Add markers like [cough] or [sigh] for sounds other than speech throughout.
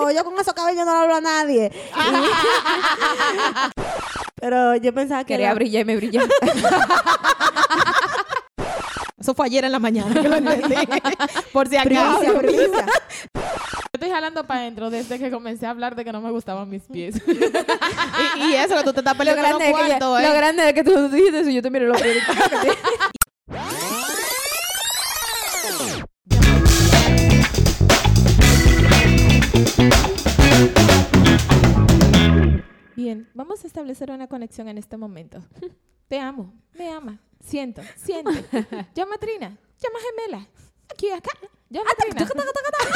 yo. Yo con esos cabellos no le hablo a nadie. [laughs] Pero yo pensaba que Quería era- brillar y me brillé. [laughs] Eso fue ayer en la mañana que lo entendí. Por si acaso. Primicia. Yo estoy jalando para adentro desde que comencé a hablar de que no me gustaban mis pies. [laughs] Y, y eso, que tú te estás lo, peleando con grande es que cuartos, lo ¿eh? grande es que tú dijiste eso y yo te miré los pies. Bien, vamos a establecer una conexión en este momento. [laughs] Te amo, me ama, siento, siente. [laughs] Llama a Trina, llama a Gemela. Aquí, acá. Llama a Trina.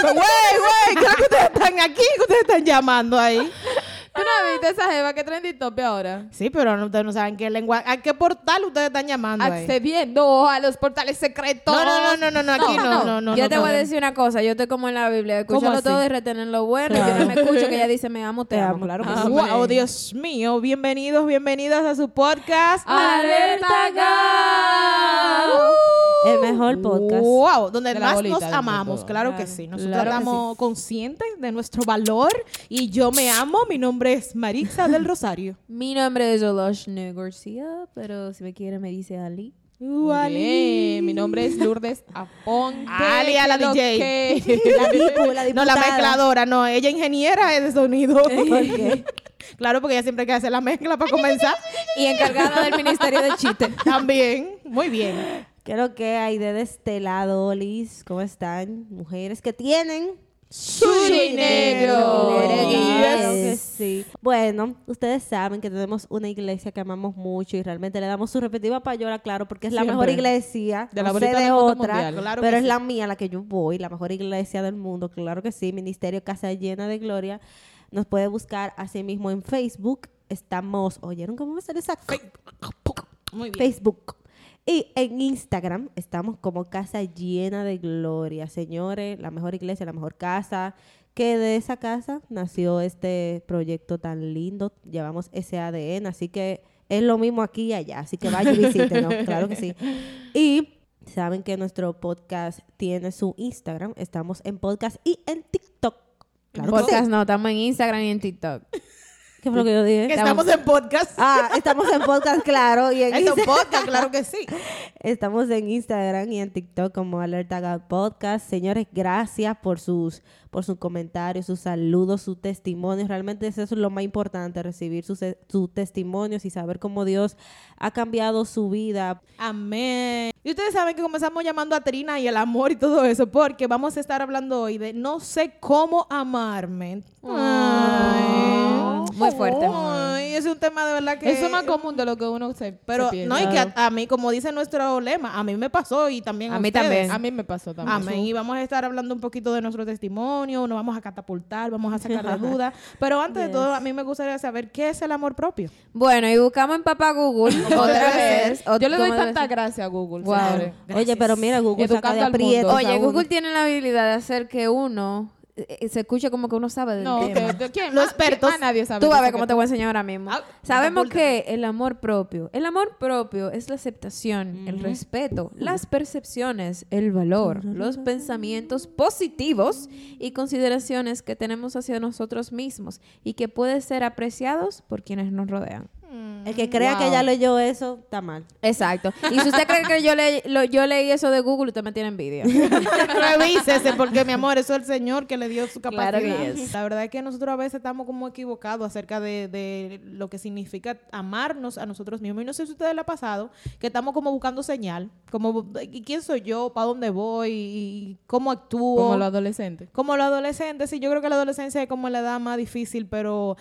Güey, güey, claro que ustedes están aquí, que ustedes están llamando ahí. [laughs] ¿Tú no viste esa jeva que trendy tope ahora? Sí, pero no- ustedes no saben qué lengua, a qué portal ustedes están llamando ahí. Accediendo a los portales secretos. No, no, no, no, no, aquí no, no, no. yo no, te no. voy a decir una cosa. Yo estoy como en la Biblia. ¿Cómo Escucharlo así? todo y retener lo bueno. Yo no me escucho que ella dice me amo, te, amo. Claro que sí. Wow, Dios mío, bienvenidos, bienvenidas a su podcast. ¡Alerta Gal! El mejor podcast. Wow, donde más bolita nos amamos, claro, que sí. Nosotros claro estamos conscientes de nuestro valor y yo me amo. Mi nombre es Maritza del [laughs] Rosario. Mi nombre es Oloshne García, pero si me quiere me dice Ali. Uh, Ali. Mi nombre es Lourdes Aponte. Ali a la ¿Qué lo DJ. que? [laughs] La dipu, la No, la mezcladora, no. Ella ingeniera es de sonido. [laughs] qué? claro, porque ella siempre hay que hacer la mezcla para comenzar. Y encargada del Ministerio de Chiste. También. Muy bien. ¿Qué es lo que hay de este lado, Liz? ¿Cómo están? Mujeres que tienen Su dinero. Claro Yes. que sí. Bueno, ustedes saben que tenemos una iglesia que amamos mucho y realmente le damos su respectiva payola, claro, porque es la mejor iglesia. De la no sé de otra. Claro pero es sí. la mía, la que yo voy, la mejor iglesia del mundo, claro que sí. Ministerio Casa Llena de Gloria. Nos puede buscar así mismo en Facebook. Estamos, ¿oyeron cómo me sale esa? Muy bien. Facebook. Y en Instagram estamos como Casa Llena de Gloria. Señores, la mejor iglesia, la mejor casa. Que de esa casa nació este proyecto tan lindo. Llevamos ese ADN, así que es lo mismo aquí y allá. Así que vaya y visítenos, claro que sí. Y saben que nuestro podcast tiene su Instagram. Estamos en podcast y en TikTok. Claro que sí. Podcast no, estamos en Instagram y en TikTok. ¿Qué fue lo que yo dije? Que estamos en podcast. Ah, estamos en podcast, claro. Y en [laughs] Es Instagram. podcast, claro que sí. [laughs] Estamos en Instagram y en TikTok como Alerta Podcast. Señores, gracias por sus, por sus comentarios, sus saludos, sus testimonios. Realmente eso es lo más importante, recibir sus, sus testimonios y saber cómo Dios ha cambiado su vida. Amén. Y ustedes saben que comenzamos llamando a Trina y el amor y todo eso, porque vamos a estar hablando hoy de no sé cómo amarme. Ay. Muy fuerte. Ay, es un tema de verdad que. Eso es más común de lo que uno se Pero se no, y que a, a mí, como dice nuestro lema, a mí me pasó y también a, A mí ustedes. también. A mí me pasó también. Amén. Y vamos a estar hablando un poquito de nuestro testimonio, nos vamos a catapultar, vamos a sacar de [laughs] dudas. Pero antes de todo, a mí me gustaría saber qué es el amor propio. Bueno, y buscamos en Papá Google [laughs] otra vez. Yo le doy ¿cómo tanta gracias a Google. Wow. señores. Oye, pero mira, Google saca de Oye. Google tiene la habilidad de hacer que uno se escuche como que uno sabe del No, tema. ¿quién? Los expertos. ah, nadie sabe. Tú vas a ver cómo te voy a enseñar ahora mismo. Ah, Sabemos que el amor propio, el amor propio es la aceptación, el respeto, las percepciones, el valor, los pensamientos positivos y consideraciones que tenemos hacia nosotros mismos y que pueden ser apreciados por quienes nos rodean. El que crea que ya leyó eso, está mal. Exacto. Y si usted cree que yo, le, lo- yo leí eso de Google, usted me tiene envidia. [laughs] Revísese, porque mi amor, eso es el Señor que le dio su capacidad. Claro que es. La verdad es que nosotros a veces estamos como equivocados acerca de, de lo que significa amarnos a nosotros mismos. Y no sé si a ustedes le ha pasado que estamos como buscando señal, como ¿y quién soy yo, para dónde voy, y cómo actúo. Como los adolescentes. Como los adolescentes, sí, yo creo que la adolescencia es como la edad más difícil, pero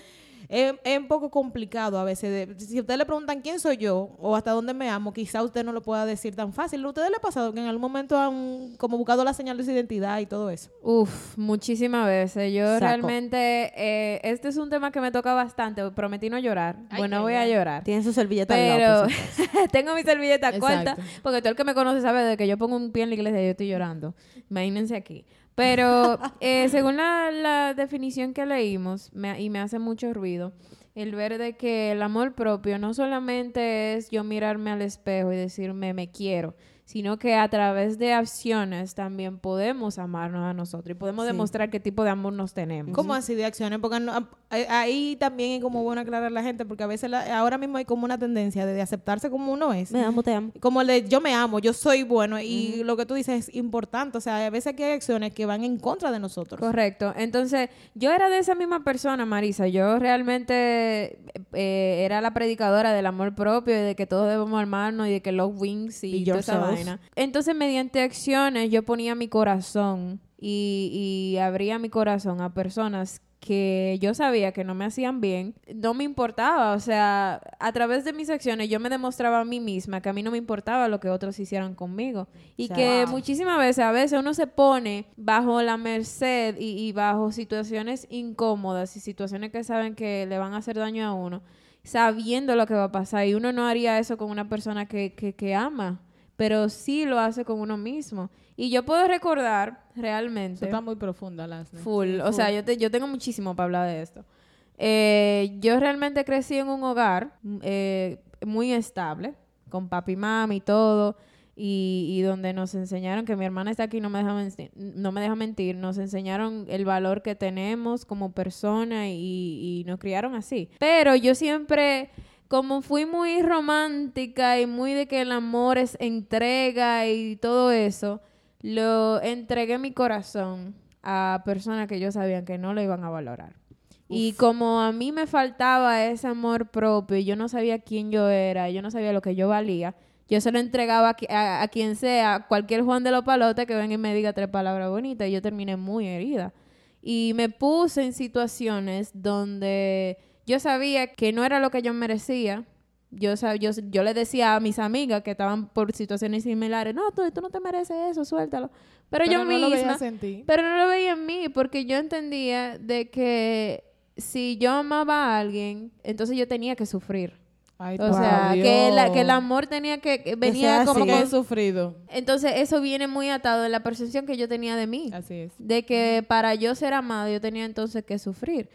es, es un poco complicado a veces. de- si ustedes le preguntan quién soy yo o hasta dónde me amo, quizá usted no lo pueda decir tan fácil. ¿A ustedes le ha pasado que en algún momento han como buscado la señal de su identidad y todo eso? Uf, muchísimas veces. Yo Saco. realmente, eh, este es un tema que me toca bastante. Prometí no llorar. Ay, bueno, ay, voy ay. a llorar. Tiene su servilleta al Pero lado, si acaso. tengo mi servilleta Exacto. corta, porque todo el que me conoce sabe de que yo pongo un pie en la iglesia y yo estoy llorando. Imagínense aquí. Pero [laughs] eh, según la, la definición que leímos, me- y me hace mucho ruido, el ver de que el amor propio no solamente es yo mirarme al espejo y decirme me quiero, sino que a través de acciones también podemos amarnos a nosotros y podemos Sí. demostrar qué tipo de amor nos tenemos. ¿Cómo así de acciones? Porque no- eh, ahí también es como bueno aclarar a la gente, porque a veces la- ahora mismo hay como una tendencia de, de aceptarse como uno es. Me amo, te amo. Como el de yo me amo, yo soy bueno, y lo que tú dices es importante. O sea, a veces aquí hay acciones que van en contra de nosotros. Correcto. Entonces, yo era de esa misma persona, Marisa. Yo realmente eh, era la predicadora del amor propio y de que todos debemos amarnos y de que love wins y esa yourself. Vaina. Entonces, mediante acciones, yo ponía mi corazón y, y abría mi corazón a personas que yo sabía que no me hacían bien, no me importaba, o sea, a través de mis acciones yo me demostraba a mí misma que a mí no me importaba lo que otros hicieran conmigo. Y O sea, que wow. muchísimas veces, a veces uno se pone bajo la merced y, y bajo situaciones incómodas y situaciones que saben que le van a hacer daño a uno, sabiendo lo que va a pasar. Y uno no haría eso con una persona que, que, que ama, pero sí lo hace con uno mismo. Y yo puedo recordar Eso realmente... está muy profunda, Lasne. Full. O sea, yo, te- yo tengo muchísimo para hablar de esto. Eh, yo realmente crecí en un hogar mm, eh, muy estable, con papi y mami y todo, y, y donde nos enseñaron que mi hermana está aquí, no me, deja no me deja mentir, nos enseñaron el valor que tenemos como persona y, y nos criaron así. Pero yo siempre... Como fui muy romántica y muy de que el amor es entrega y todo eso, lo entregué mi corazón a personas que yo sabía que no lo iban a valorar. Y como a mí me faltaba ese amor propio, y yo no sabía quién yo era, yo no sabía lo que yo valía, yo se lo entregaba a, a- a quien sea, cualquier Juan de los Palotes que venga y me diga tres palabras bonitas, y yo terminé muy herida. Y me puse en situaciones donde yo sabía que no era lo que yo merecía. Yo, yo, yo le decía a mis amigas que estaban por situaciones similares, no, tú, tú no te mereces eso, suéltalo. Pero, yo no misma, lo veías en ti. pero no lo veía en mí porque yo entendía de que si yo amaba a alguien, entonces yo tenía que sufrir. Ay, O sea, Dios. que, la, que el amor tenía que, que venía como que he con... sufrido. Entonces eso viene muy atado en la percepción que yo tenía de mí. Así es. De que para yo ser amada yo tenía entonces que sufrir.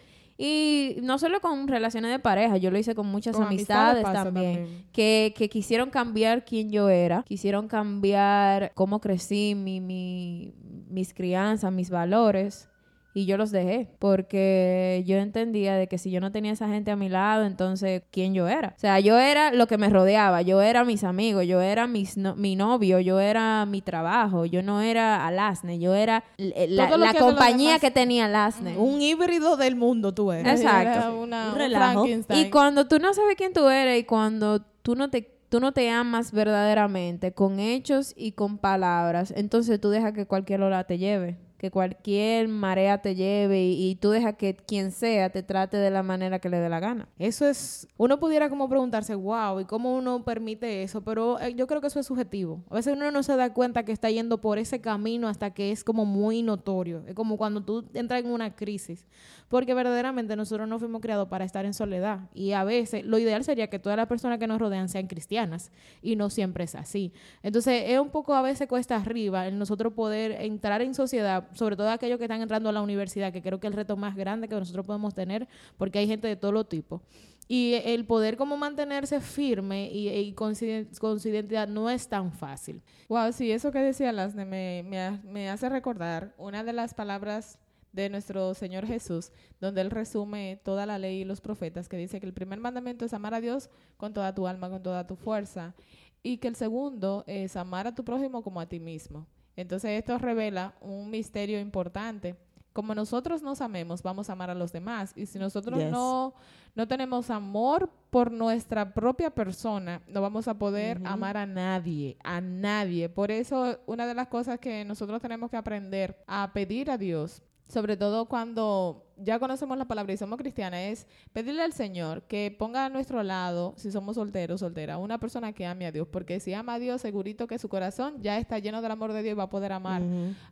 Y no solo con relaciones de pareja, yo lo hice con muchas Con amistades también, también. Que, que quisieron cambiar quién yo era, quisieron cambiar cómo crecí, mi, mi, mis crianzas, mis valores. Y yo los dejé porque yo entendía de que si yo no tenía esa gente a mi lado, entonces, ¿quién yo era? O sea, yo era lo que me rodeaba, yo era mis amigos, yo era mis no- mi novio, yo era mi trabajo, yo no era Alasne, yo era l- la, la que compañía demás- que tenía Alasne. Un híbrido del mundo tú eres. Exacto. Era una, Un relajo. Y cuando tú no sabes quién tú eres y cuando tú no te tú no te amas verdaderamente con hechos y con palabras, entonces tú dejas que cualquier ola te lleve, que cualquier marea te lleve y, tú dejas que quien sea te trate de la manera que le dé la gana. Eso es, uno pudiera como preguntarse, wow, ¿y cómo uno permite eso? Pero eh, yo creo que eso es subjetivo. A veces uno no se da cuenta que está yendo por ese camino hasta que es como muy notorio. Es como cuando tú entras en una crisis. Porque verdaderamente nosotros no fuimos creados para estar en soledad. Y a veces lo ideal sería que todas las personas que nos rodean sean cristianas. Y no siempre es así. Entonces es un poco a veces cuesta arriba el nosotros poder entrar en sociedad, sobre todo aquellos que están entrando a la universidad, que creo que es el reto más grande que nosotros podemos tener, porque hay gente de todo los tipos. Y el poder como mantenerse firme y, y con, su, identidad no es tan fácil. Wow, sí, eso que decía Lasne me, me, me hace recordar una de las palabras de nuestro Señor Jesús, donde Él resume toda la ley y los profetas, que dice que el primer mandamiento es amar a Dios con toda tu alma, con toda tu fuerza, y que el segundo es amar a tu prójimo como a ti mismo. Entonces esto revela un misterio importante. Como nosotros nos amemos, vamos a amar a los demás. Y si nosotros Yes. no, no tenemos amor por nuestra propia persona, no vamos a poder amar a nadie, a nadie. Por eso, una de las cosas que nosotros tenemos que aprender a pedir a Dios, sobre todo cuando ya conocemos la palabra y somos cristianas, es pedirle al Señor que ponga a nuestro lado, si somos solteros, soltera, una persona que ame a Dios. Porque si ama a Dios, segurito que su corazón ya está lleno del amor de Dios y va a poder amar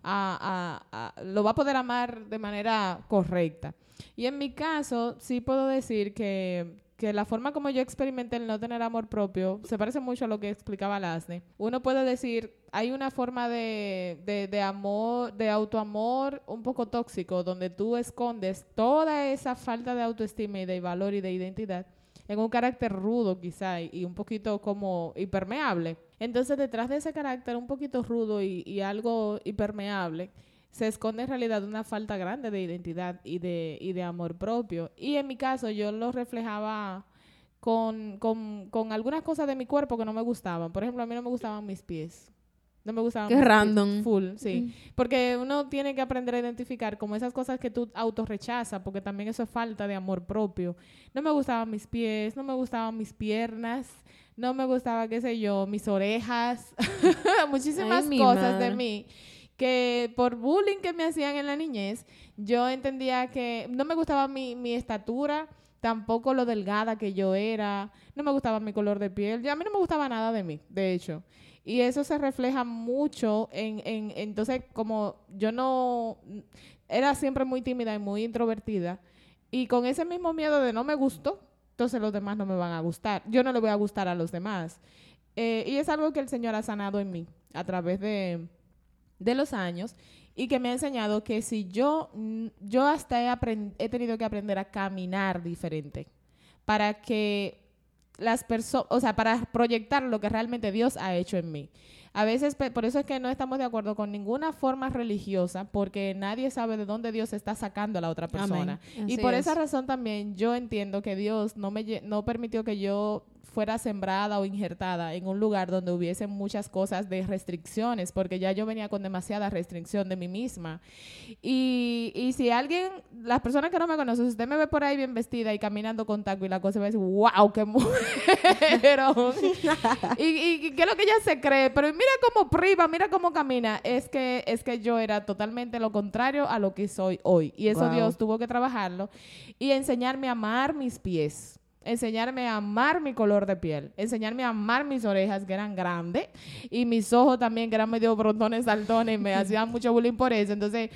a- a- a- lo va a poder amar de manera correcta. Y en mi caso, sí puedo decir que, que la forma como yo experimenté el no tener amor propio se parece mucho a lo que explicaba Lasne. Uno puede decir, hay una forma de, de, de amor, de autoamor un poco tóxico, donde tú escondes toda esa falta de autoestima y de valor y de identidad en un carácter rudo quizá y, un poquito como impermeable. Entonces, detrás de ese carácter un poquito rudo y, y algo hipermeable, se esconde en realidad una falta grande de identidad y de, y de amor propio. Y en mi caso, yo lo reflejaba con, con, con algunas cosas de mi cuerpo que no me gustaban. Por ejemplo, a mí no me gustaban mis pies. No me gustaban Qué mis pies. random. Full, sí. Porque uno tiene que aprender a identificar como esas cosas que tú autorrechazas, porque también eso es falta de amor propio. No me gustaban mis pies, no me gustaban mis piernas, no me gustaba, qué sé yo, mis orejas, [laughs] muchísimas Ay, mi cosas de mí que por bullying que me hacían en la niñez, yo entendía que no me gustaba mi, mi estatura, tampoco lo delgada que yo era, no me gustaba mi color de piel, ya a mí no me gustaba nada de mí, de hecho. Y eso se refleja mucho en, en entonces como yo no era siempre muy tímida y muy introvertida y con ese mismo miedo de no me gustó, entonces los demás no me van a gustar, yo no le voy a gustar a los demás. Eh, y es algo que el Señor ha sanado en mí a través de, de los años y que me ha enseñado que si yo, mm, yo hasta he, tenido que aprender a caminar diferente para que las personas, o sea, para proyectar lo que realmente Dios ha hecho en mí. A veces, por eso es que no estamos de acuerdo con ninguna forma religiosa, porque nadie sabe de dónde Dios está sacando a la otra persona. Y por es. esa razón también yo entiendo que Dios no me no permitió que yo fuera sembrada o injertada en un lugar donde hubiesen muchas cosas de restricciones, porque ya yo venía con demasiada restricción de mí misma. Y, y si alguien, las personas que no me conocen, si usted me ve por ahí bien vestida y caminando con taco y la cosa a decir, wow, qué mujerón. [laughs] y, y, y qué es lo que ella se cree, pero mira cómo priva, mira cómo camina. Es que, es que yo era totalmente lo contrario a lo que soy hoy. Y eso Wow. Dios tuvo que trabajarlo y enseñarme a amar mis pies. Enseñarme a amar mi color de piel, enseñarme a amar mis orejas que eran grandes y mis ojos también que eran medio brotones, saltones y me [laughs] hacían mucho bullying por eso. Entonces,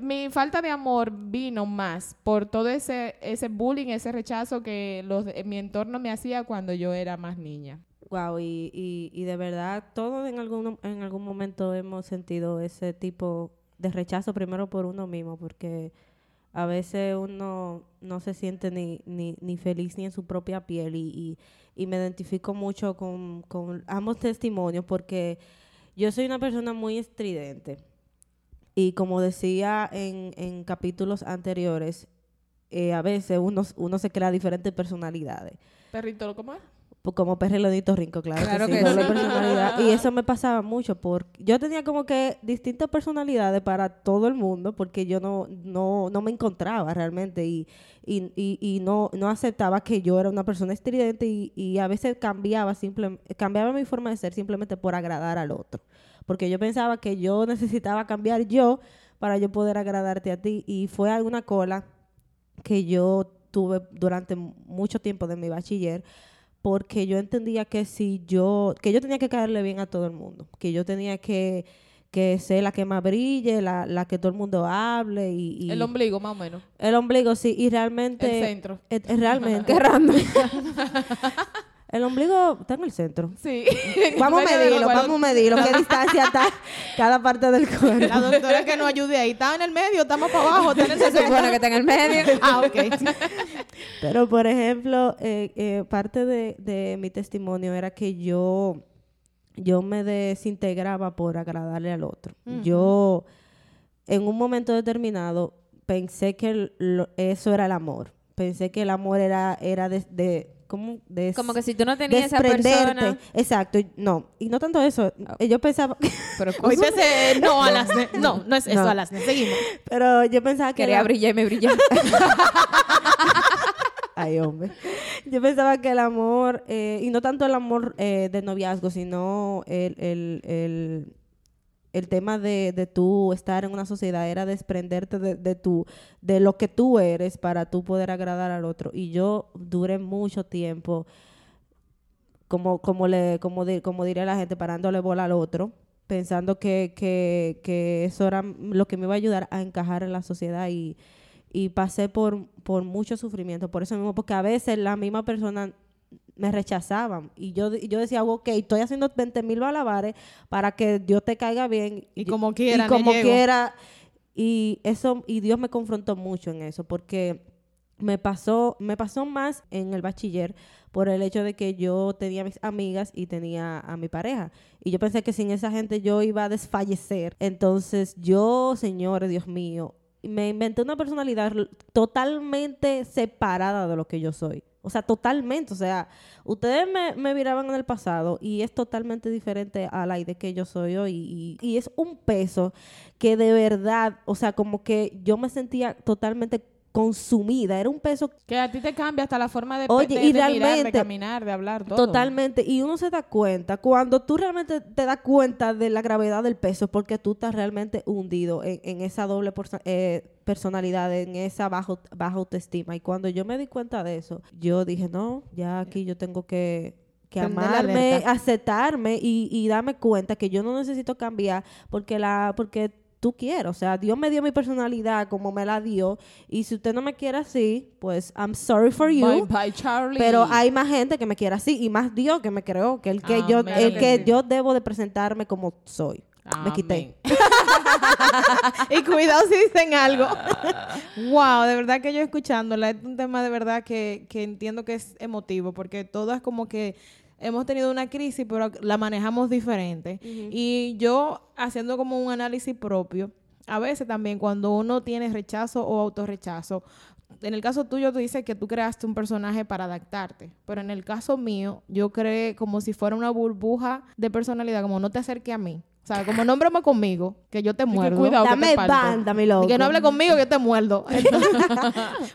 mi falta de amor vino más por todo ese, ese bullying, ese rechazo que los, mi entorno me hacía cuando yo era más niña. Wow, y, y, y de verdad, todos en algún, en algún momento hemos sentido ese tipo de rechazo primero por uno mismo, porque a veces uno no se siente ni, ni, feliz ni en su propia piel y, y, y me identifico mucho con, con ambos testimonios porque yo soy una persona muy estridente y como decía en, en capítulos anteriores, eh, a veces uno, uno se crea diferentes personalidades Perrito, ¿cómo es? Pues, como perrelonito rinco, claro, Claro que sí, que doble sí. personalidad. Y eso me pasaba mucho porque yo tenía como que distintas personalidades para todo el mundo porque yo no, no, no me encontraba realmente y, y, y, y no, no aceptaba que yo era una persona estridente y, y a veces cambiaba, simple, cambiaba mi forma de ser simplemente por agradar al otro. Porque yo pensaba que yo necesitaba cambiar yo para yo poder agradarte a ti y fue alguna cola que yo tuve durante mucho tiempo de mi bachiller porque yo entendía que si yo, que yo tenía que caerle bien a todo el mundo, que yo tenía que, que ser la que más brille, la, la que todo el mundo hable y, y- El ombligo, más o menos. el ombligo, sí, y realmente, El centro. eh, eh, realmente. [laughs] [laughs] el ombligo está en el centro. Sí. [laughs] Vamos a medirlo, vamos a medirlo, qué [laughs] distancia está cada parte del cuerpo. La doctora que nos ayude ahí. ¿Está en el medio? ¿Estamos para abajo? ¿Está en el Se centro? supone que está en el medio. [laughs] Ah, ok. Pero, por ejemplo, eh, eh, parte de, de mi testimonio era que yo, yo me desintegraba por agradarle al otro. Yo, en un momento determinado, pensé que el- lo- eso era el amor. Pensé que el amor era, era de... de Des- Como que si tú no tenías esa persona. Exacto. No. Y no tanto eso. eh, Yo pensaba... [laughs] Pero Hoy hace [laughs] no a las... No, no es eso No. a las... Seguimos. pero yo pensaba que... quería la- brillar y me brillaba. [laughs] Ay, hombre. Yo pensaba que el amor, eh, y no tanto el amor eh, de noviazgo, sino el, el, el, el tema de, de tú estar en una sociedad, era desprenderte de, de, tu, de lo que tú eres para tú poder agradar al otro. Y yo duré mucho tiempo, como, como, le, como, como diría la gente, parándole bola al otro, pensando que, que, que eso era lo que me iba a ayudar a encajar en la sociedad y, y pasé por, por mucho sufrimiento, por eso mismo, porque a veces la misma persona me rechazaban y yo, y yo decía, ok, estoy haciendo 20 mil malabares para que Dios te caiga bien. Y como quiera, Y como quiera. Y eso, y Dios me confrontó mucho en eso, porque me pasó, me pasó más en el bachiller por el hecho de que yo tenía mis amigas y tenía a mi pareja. Y yo pensé que sin esa gente yo iba a desfallecer. Entonces yo, señores, Dios mío, me inventé una personalidad totalmente separada de lo que yo soy. O sea, totalmente. O sea, ustedes me, me miraban en el pasado y es totalmente diferente a la idea que yo soy hoy. Y, y es un peso que de verdad, o sea, como que yo me sentía totalmente consumida. Era un peso Que a ti te cambia hasta la forma de, Oye, de- y de mirar, de realmente- caminar, de hablar, todo. Totalmente. Y uno se da cuenta, cuando tú realmente te das cuenta de la gravedad del peso, es porque tú estás realmente hundido en, en esa doble eh, personalidad, en esa bajo, baja autoestima. Y cuando yo me di cuenta de eso, yo dije, no, ya aquí yo tengo que que amarme, aceptarme y, y darme cuenta que yo no necesito cambiar porque la porque tú quieres. O sea, Dios me dio mi personalidad como me la dio. Y si usted no me quiere así, pues I'm sorry for you. Bye, bye, Charlie. Pero hay más gente que me quiere así y más Dios que me creó, que el que yo el que yo debo de presentarme como soy. Me quité. [laughs] Y cuidado si dicen algo. [laughs] wow, de verdad que yo escuchándola es un tema de verdad que, que entiendo que es emotivo, porque todas como que hemos tenido una crisis, pero la manejamos diferente. Y yo haciendo como un análisis propio, a veces también cuando uno tiene rechazo o autorrechazo, en el caso tuyo tú dices que tú creaste un personaje para adaptarte, pero en el caso mío yo creé como si fuera una burbuja de personalidad, como no te acerque a mí. O sea, como no broma conmigo, que yo te que muerdo. cuidado. que Dame te parto. banda, mi loco. Y que no hable conmigo, yo te muerdo. [laughs] Entonces,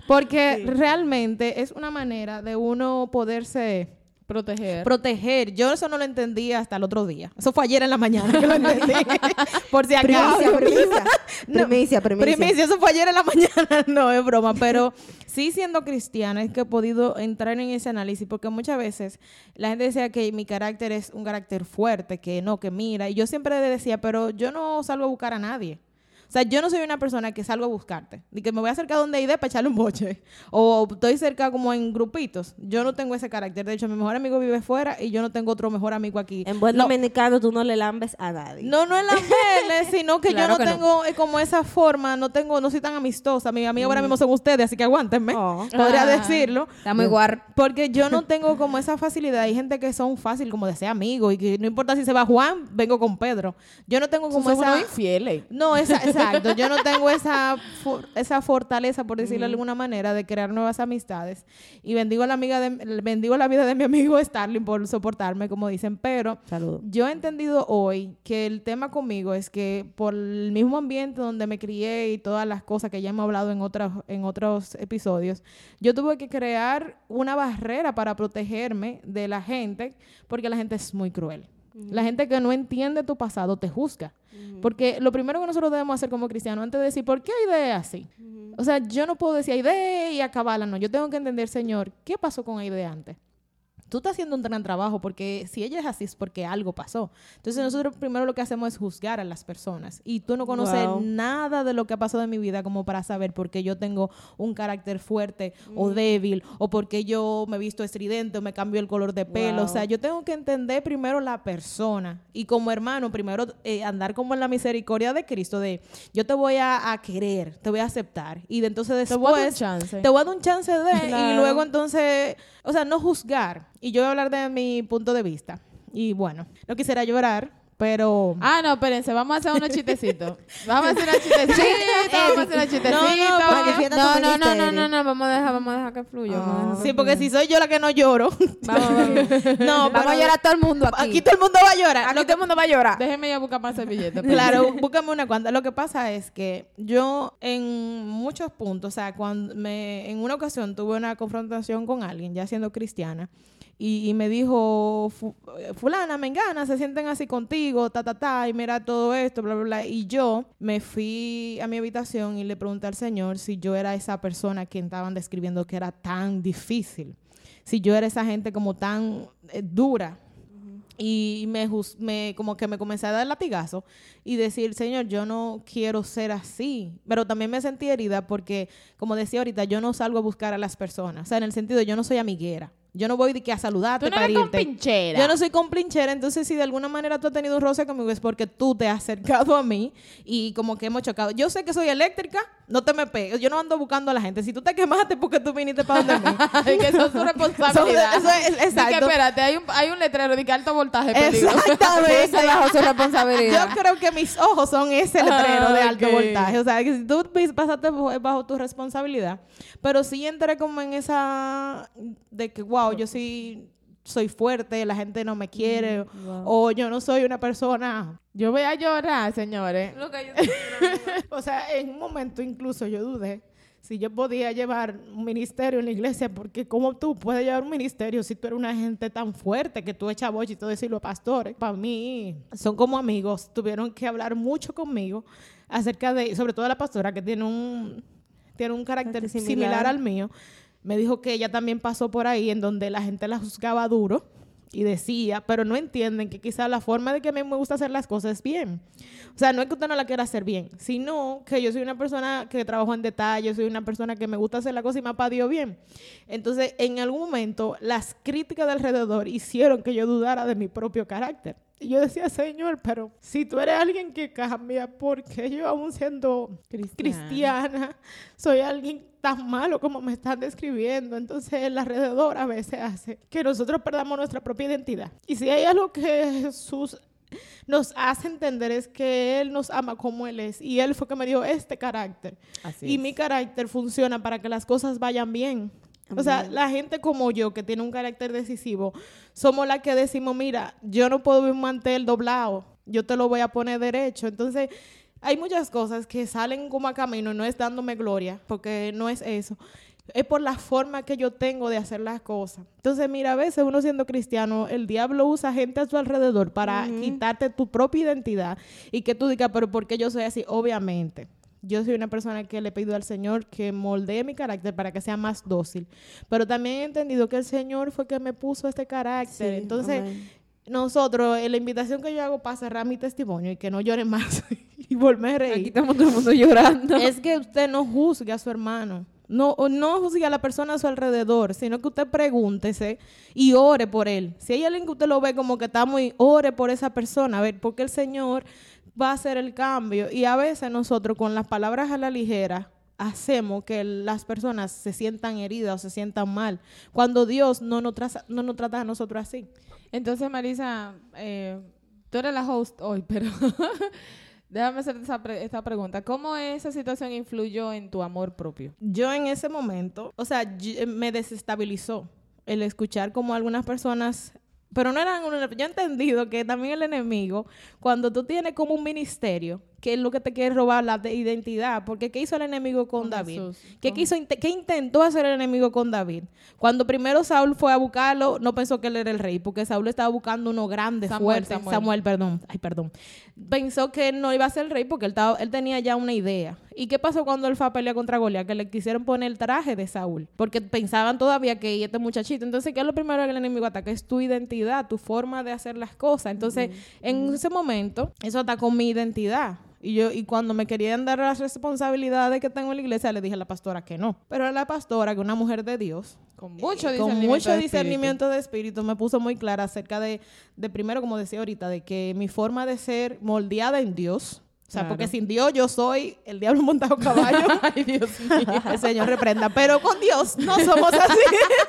porque realmente es una manera de uno poderse Proteger. proteger. Yo eso no lo entendí hasta el otro día. Eso fue ayer en la mañana que lo entendí. [laughs] Por si acaso. Primicia, primicia. [laughs] No, primicia, primicia. Primicia, eso fue ayer en la mañana, [laughs] no es broma, pero sí siendo cristiana es que he podido entrar en ese análisis porque muchas veces la gente decía que mi carácter es un carácter fuerte, que no, que mira, y yo siempre decía, pero yo no salgo a buscar a nadie. O sea, yo no soy una persona que salgo a buscarte. Ni que me voy a acercar donde hay de para echarle un boche. O estoy cerca como en grupitos. Yo no tengo ese carácter. De hecho, mi mejor amigo vive fuera y yo no tengo otro mejor amigo aquí. En buen No, dominicano tú no le lambes a nadie. no, no es la pele, [laughs] sino que Claro yo no tengo eh, como esa forma, no tengo, no soy tan amistosa. Mi amiga ahora mismo son ustedes, así que aguántenme. Oh. Podría Ah. decirlo. Está muy guar. Porque yo no tengo como esa facilidad. Hay gente que son fácil como de ser amigos y que no importa si se va Juan, vengo con Pedro. Yo no tengo como Somos esa... unos infieles. No, esa, exacto. Yo no tengo esa, for- esa fortaleza, por decirlo de alguna manera, de crear nuevas amistades. Y bendigo la amiga de, bendigo la vida de mi amigo Starling por soportarme, como dicen. Pero yo he entendido hoy que el tema conmigo es que por el mismo ambiente donde me crié y todas las cosas que ya hemos hablado en otros, en otros episodios, yo tuve que crear una barrera para protegerme de la gente, porque la gente es muy cruel. La gente que no entiende tu pasado te juzga. Porque lo primero que nosotros debemos hacer como cristianos, antes de decir, ¿por qué Aide es así? O sea, yo no puedo decir Aide y acabarla, no. Yo tengo que entender, Señor, ¿qué pasó con Aide antes? Tú estás haciendo un gran trabajo porque si ella es así es porque algo pasó. Entonces nosotros primero lo que hacemos es juzgar a las personas y tú no conoces Wow. nada de lo que ha pasado en mi vida como para saber por qué yo tengo un carácter fuerte o débil o por qué yo me he visto estridente o me cambio el color de pelo. O Wow. sea, yo tengo que entender primero la persona y como hermano primero eh, andar como en la misericordia de Cristo de yo te voy a, a querer, te voy a aceptar y de entonces Te voy a dar un después chance. te voy a dar un chance de y Claro. luego entonces, o sea, no juzgar. Y yo voy a hablar de mi punto de vista. Y bueno, no quisiera llorar, pero... Ah, no, espérense, vamos a hacer unos chistecitos. [laughs] Vamos a hacer unos chistecitos. vamos a hacer unos chistecitos. No, no, No, no, no, no, vamos a dejar, vamos a dejar que fluya. sí, porque si soy yo la que no lloro. Vamos, [laughs] vamos. no, Vamos a llorar todo el mundo aquí. Aquí todo el mundo va a llorar. Aquí todo el mundo va a llorar. Déjenme ya buscar más servilletas. [laughs] Claro, búscame una cuanta. Lo que pasa es que yo en muchos puntos, o sea, cuando me, en una ocasión tuve una confrontación con alguien, ya siendo cristiana, y, y me dijo, "Fu- eh, fulana, me engana, se sienten así contigo, ta, ta, ta, y mira todo esto, bla, bla, bla. Y yo me fui a mi habitación y le pregunté al Señor si yo era esa persona que estaban describiendo que era tan difícil, si yo era esa gente como tan eh, dura, y me, me como que me comencé a dar latigazo y decir, Señor, yo no quiero ser así. Pero también me sentí herida porque, como decía ahorita, yo no salgo a buscar a las personas. O sea, en el sentido, yo no soy amiguera. Yo no voy de que a saludarte Tú no para eres irte. compinchera. Yo no soy compinchera, entonces si de alguna manera tú has tenido un roce conmigo es porque tú te has acercado a mí y como que hemos chocado. Yo sé que soy eléctrica, no te me pegues. Yo no ando buscando a la gente. Si tú te quemaste porque tú viniste para donde mí. [laughs] Ay, que eso es su [laughs] responsabilidad. Eso es- Di que, exacto. espérate, hay un, hay un letrero de que alto voltaje peligroso. Exactamente. [laughs] Bajo su responsabilidad. Yo creo que mis ojos son ese letrero de alto ok. voltaje. O sea, que si tú pasaste bajo tu responsabilidad. Pero sí entré como en esa de que, wow, yo sí soy fuerte, la gente no me quiere. wow. O yo no soy una persona. Yo voy a llorar, señores. Lo que yo [laughs] O sea, en un momento incluso yo dudé si yo podía llevar un ministerio en la iglesia, porque como tú puedes llevar un ministerio si tú eres una gente tan fuerte que tú echas boche y todo eso y los pastores, para mí son como amigos, tuvieron que hablar mucho conmigo acerca de, sobre todo la pastora que tiene un, tiene un carácter Carácter similar. similar. al mío, me dijo que ella también pasó por ahí en donde la gente la juzgaba duro y decía, pero no entienden que quizá la forma de que a mí me gusta hacer las cosas bien. O sea, no es que usted no la quiera hacer bien, sino que yo soy una persona que trabajo en detalle, soy una persona que me gusta hacer la cosa y me ha bien. Entonces, en algún momento, las críticas de alrededor hicieron que yo dudara de mi propio carácter. Y yo decía, Señor, pero si tú eres alguien que cambia, ¿por qué yo aún siendo cristiana soy alguien tan malo como me están describiendo? Entonces, el alrededor a veces hace que nosotros perdamos nuestra propia identidad. Y si hay algo que Jesús nos hace entender es que Él nos ama como Él es. Y Él fue que me dio este carácter. Así y es. mi carácter funciona para que las cosas vayan bien. O sea, la gente como yo, que tiene un carácter decisivo, somos las que decimos, mira, yo no puedo ver un mantel doblado, yo te lo voy a poner derecho. Entonces, hay muchas cosas que salen como a camino y no es dándome gloria, porque no es eso. Es por la forma que yo tengo de hacer las cosas. Entonces, mira, a veces uno siendo cristiano, el diablo usa gente a su alrededor para quitarte tu propia identidad y que tú digas, pero ¿por qué yo soy así? Obviamente. Yo soy una persona que le pido al Señor que moldee mi carácter para que sea más dócil. Pero también he entendido que el Señor fue que me puso este carácter. Sí, Entonces, amén. nosotros, la invitación que yo hago para cerrar mi testimonio y que no llore más [laughs] y volver a Aquí reír, estamos todo el mundo llorando. [laughs] es que usted no juzgue a su hermano. No, no juzgue a la persona a su alrededor, sino que usted pregúntese y ore por él. Si hay alguien que usted lo ve como que está muy, ore por esa persona, a ver, porque el Señor va a hacer el cambio. Y a veces nosotros con las palabras a la ligera hacemos que las personas se sientan heridas o se sientan mal, cuando Dios no nos, traza- no nos trata a nosotros así. Entonces, Marisa, eh, tú eres la host hoy, [laughs] pero déjame hacerte esa pre- esta pregunta. ¿Cómo esa situación influyó en tu amor propio? yo en ese momento, o sea, yo- me desestabilizó el escuchar como algunas personas, pero no eran, una- yo he entendido que también el enemigo, cuando tú tienes como un ministerio, que es lo que te quiere robar la de- identidad, porque ¿qué hizo el enemigo con, Con David? Jesús, ¿Qué, con- quiso, ¿Qué intentó hacer el enemigo con David? Cuando primero Saúl fue a buscarlo, no pensó que él era el rey, porque Saúl estaba buscando uno grande, Samuel, fuerte. Samuel. Samuel, perdón. Ay, perdón. Pensó que él no iba a ser el rey porque él, estaba- él tenía ya una idea. ¿Y qué pasó cuando él fue a pelear contra Goliat? Que le quisieron poner el traje de Saúl, porque pensaban todavía que este muchachito. Entonces, ¿qué es lo primero que el enemigo ataca? Es tu identidad, tu forma de hacer las cosas. Entonces, en ese momento, eso atacó mi identidad. Y yo, y cuando me querían dar las responsabilidades que tengo en la iglesia, le dije a la pastora que no. Pero la pastora, que es una mujer de Dios, Con mucho con discernimiento. mucho de discernimiento de espíritu, me puso muy clara acerca de, de, primero, como decía ahorita, de que mi forma de ser moldeada en Dios, o sea, Claro. porque sin Dios yo soy el diablo montado a caballo. [laughs] Ay, Dios mío. [laughs] El Señor reprenda. Pero con Dios no somos así.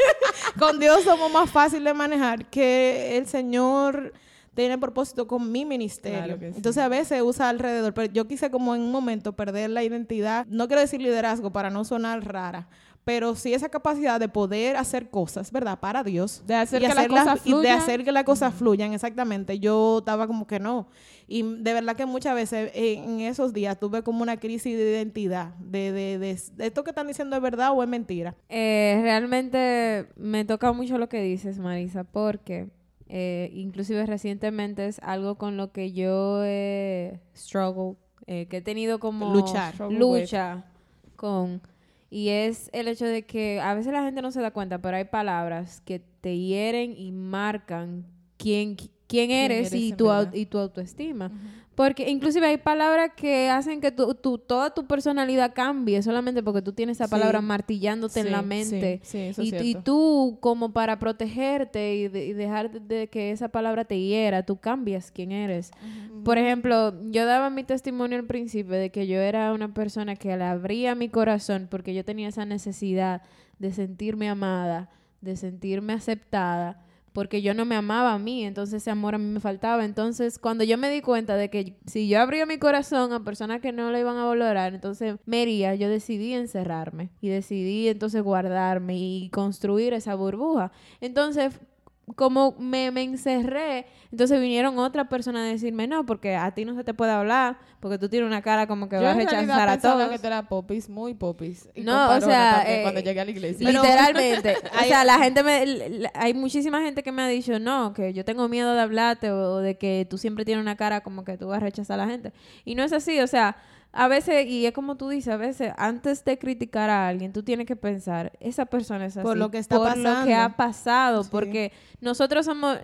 [laughs] con Dios somos más fácil de manejar que el Señor tiene propósito con mi ministerio. Claro que sí. Entonces a veces usa alrededor, pero yo quise como en un momento perder la identidad, no quiero decir liderazgo para no sonar rara, pero sí esa capacidad de poder hacer cosas, ¿verdad? Para Dios. De hacer y que las hacerlas- cosas y de hacer que las cosas fluyan, exactamente. Yo estaba como que no. Y de verdad que muchas veces eh, en esos días tuve como una crisis de identidad, de, de, de, de esto que están diciendo es verdad o es mentira. Eh, realmente me toca mucho lo que dices, Marisa, porque eh, inclusive recientemente es algo con lo que yo he struggle, eh, que he tenido como Luchar. Lucha con y es el hecho de que a veces la gente no se da cuenta, pero hay palabras que te hieren y marcan quién quién eres, eres y, tu, y tu autoestima. Porque inclusive hay palabras que hacen que tu, tu- toda tu personalidad cambie solamente porque tú tienes esa Sí. palabra martillándote en la mente. sí, eso y, es y tú, como para protegerte y, de- y dejar de, de que esa palabra te hiera, tú cambias quién eres. Por ejemplo, yo daba mi testimonio al principio de que yo era una persona que le abría mi corazón porque yo tenía esa necesidad de sentirme amada, de sentirme aceptada, porque yo no me amaba a mí, entonces ese amor a mí me faltaba. Entonces, cuando yo me di cuenta de que si yo abría mi corazón a personas que no le iban a valorar, entonces me hería, yo decidí encerrarme y decidí entonces guardarme y construir esa burbuja. Entonces, como me, me encerré, entonces vinieron otras personas a decirme, no, porque a ti no se te puede hablar, porque tú tienes una cara como que Yo vas a rechazar a todos. que tú eras popis, muy popis. Y No, o sea, eh, cuando llegué a la iglesia. Literalmente. [laughs] o sea, la gente me... Hay muchísima gente que me ha dicho, no, que yo tengo miedo de hablarte o, o de que tú siempre tienes una cara como que tú vas a rechazar a la gente. Y no es así, o sea, a veces, y es como tú dices, a veces antes de criticar a alguien, tú tienes que pensar, esa persona es así. Por lo que está por lo que pasando. ha pasado, Sí. porque nosotros somos...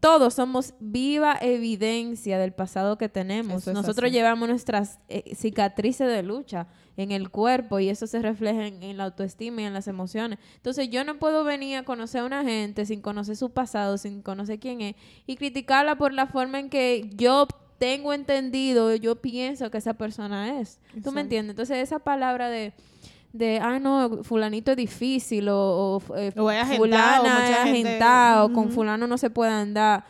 Todos somos viva evidencia del pasado que tenemos. Es Nosotros así. llevamos nuestras eh, cicatrices de lucha en el cuerpo y eso se refleja en, en la autoestima y en las emociones. Entonces yo no puedo venir a conocer a una gente sin conocer su pasado, sin conocer quién es y criticarla por la forma en que yo tengo entendido, yo pienso que esa persona es. ¿Tú Exacto. me entiendes? Entonces esa palabra de de, ah, no, fulanito es difícil o, o, eh, O es agentado, fulana gente- con fulano no se puede andar.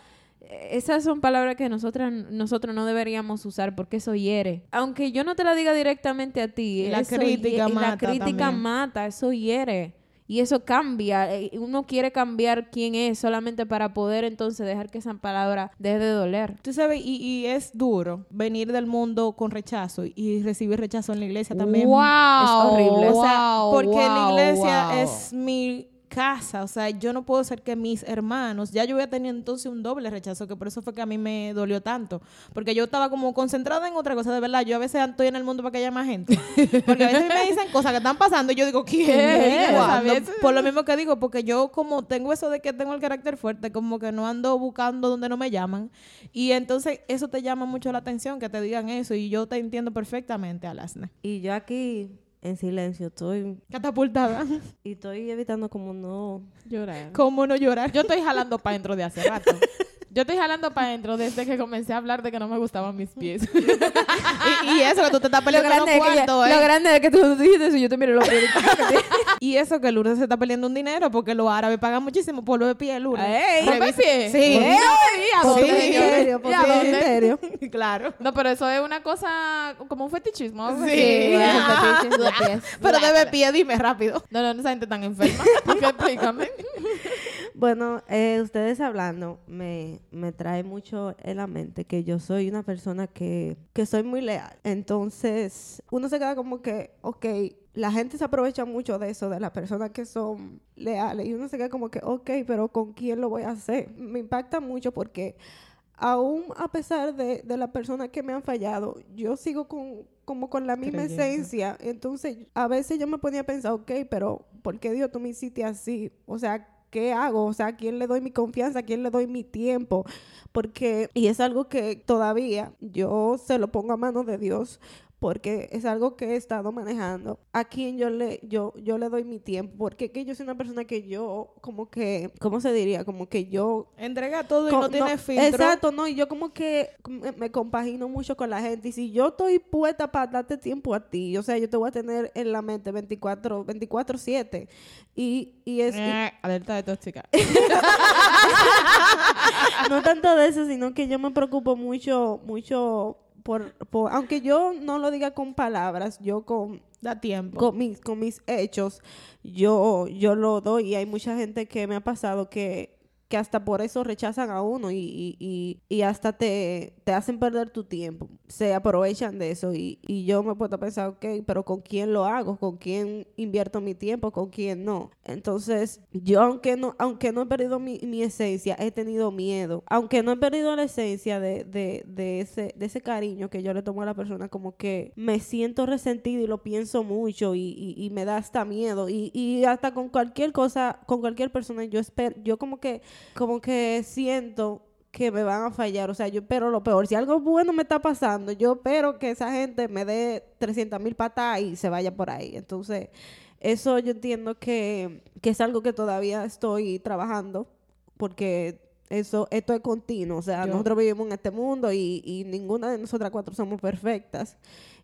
Esas son palabras que nosotras, nosotros no deberíamos usar porque eso hiere. Aunque yo no te la diga directamente a ti, la eso crítica y la mata crítica también. mata, eso hiere. Y eso cambia. eh, Uno quiere cambiar quién es solamente para poder entonces dejar que esa palabra deje de doler. Tú sabes, y, y es duro venir del mundo con rechazo y recibir rechazo en la iglesia también. Wow, es horrible. O sea, wow, porque la wow, iglesia wow. es mi casa, o sea, yo no puedo ser que mis hermanos, ya yo voy a tener entonces un doble rechazo, que por eso fue que a mí me dolió tanto, porque yo estaba como concentrada en otra cosa, de verdad, yo a veces estoy en el mundo para que haya más gente, porque a veces me dicen cosas que están pasando y yo digo, ¿quién [laughs] ¿Qué? Por lo mismo que digo, porque yo como tengo eso de que tengo el carácter fuerte, como que no ando buscando donde no me llaman, y entonces eso te llama mucho la atención, que te digan eso, y yo te entiendo perfectamente, Alasne. Y yo aquí en silencio estoy Catapultada. [laughs] y estoy evitando como no Llorar. ¿Cómo no llorar? Yo estoy jalando para dentro de hace rato. [laughs] Yo estoy jalando para adentro desde que comencé a hablar de que no me gustaban mis pies. [laughs] y, y eso que tú te estás Lo peleando los grande, que ya- cuartos, lo ¿eh? grande es que tú dijiste eso y yo te miro los pies. [laughs] Y eso que Lourdes se está peleando un dinero porque los árabes pagan muchísimo por lo de pie, Lourdes. Ey, ¿Por mis pies? Sí. ¡Ey! ¿A Sí. [laughs] claro. No, pero eso es una cosa como un fetichismo. Sí. Ah. de pies. Pero debe pie, dime rápido. No, no, esa gente tan enferma. Explícame. Bueno, eh, ustedes hablando me, me trae mucho en la mente que yo soy una persona que, que soy muy leal. Entonces, uno se queda como que, ok, la gente se aprovecha mucho de eso, de las personas que son leales. Y uno se queda como que, ok, pero ¿con quién lo voy a hacer? Me impacta mucho porque aún a pesar de, de las personas que me han fallado, yo sigo con como con la misma esencia. Entonces, a veces yo me ponía a pensar, ok, pero ¿por qué Dios tú me hiciste así? O sea, ¿qué hago? O sea, ¿a quién le doy mi confianza? ¿A quién le doy mi tiempo? Porque, y es algo que todavía yo se lo pongo a manos de Dios. Porque es algo que he estado manejando. A quien yo le, yo, yo le doy mi tiempo. Porque que yo soy una persona que yo, como que, ¿cómo se diría? Como que yo Entrega todo y no tiene filtro. Exacto, no, y yo como que me, me compagino mucho con la gente. Y si yo estoy puesta para darte tiempo a ti, o sea, yo te voy a tener en la mente 24, 24-7. Y, y es y Eh, alerta de tóxica. [laughs] no tanto de eso, sino que yo me preocupo mucho, mucho por, por, aunque yo no lo diga con palabras, yo con, Da tiempo. con mis, con mis hechos, yo, yo lo doy. Y hay mucha gente que me ha pasado que, que hasta por eso rechazan a uno y, y, y, hasta te, te hacen perder tu tiempo. Se aprovechan de eso. Y, y yo me puedo pensar, ok, pero ¿con quién lo hago? ¿Con quién invierto mi tiempo? ¿Con quién no? Entonces, yo aunque no, aunque no he perdido mi, mi esencia, he tenido miedo. Aunque no he perdido la esencia de, de, de, ese, de ese cariño que yo le tomo a la persona, como que me siento resentido y lo pienso mucho y, y, y me da hasta miedo. Y, y hasta con cualquier cosa, con cualquier persona, yo espero, yo como que, como que siento que me van a fallar. O sea, yo espero lo peor. Si algo bueno me está pasando, yo espero que esa gente me dé 300 mil patas y se vaya por ahí. Entonces, eso yo entiendo que, que es algo que todavía estoy trabajando porque eso, esto es continuo. O sea, Yo- nosotros vivimos en este mundo y, y ninguna de nosotras cuatro somos perfectas.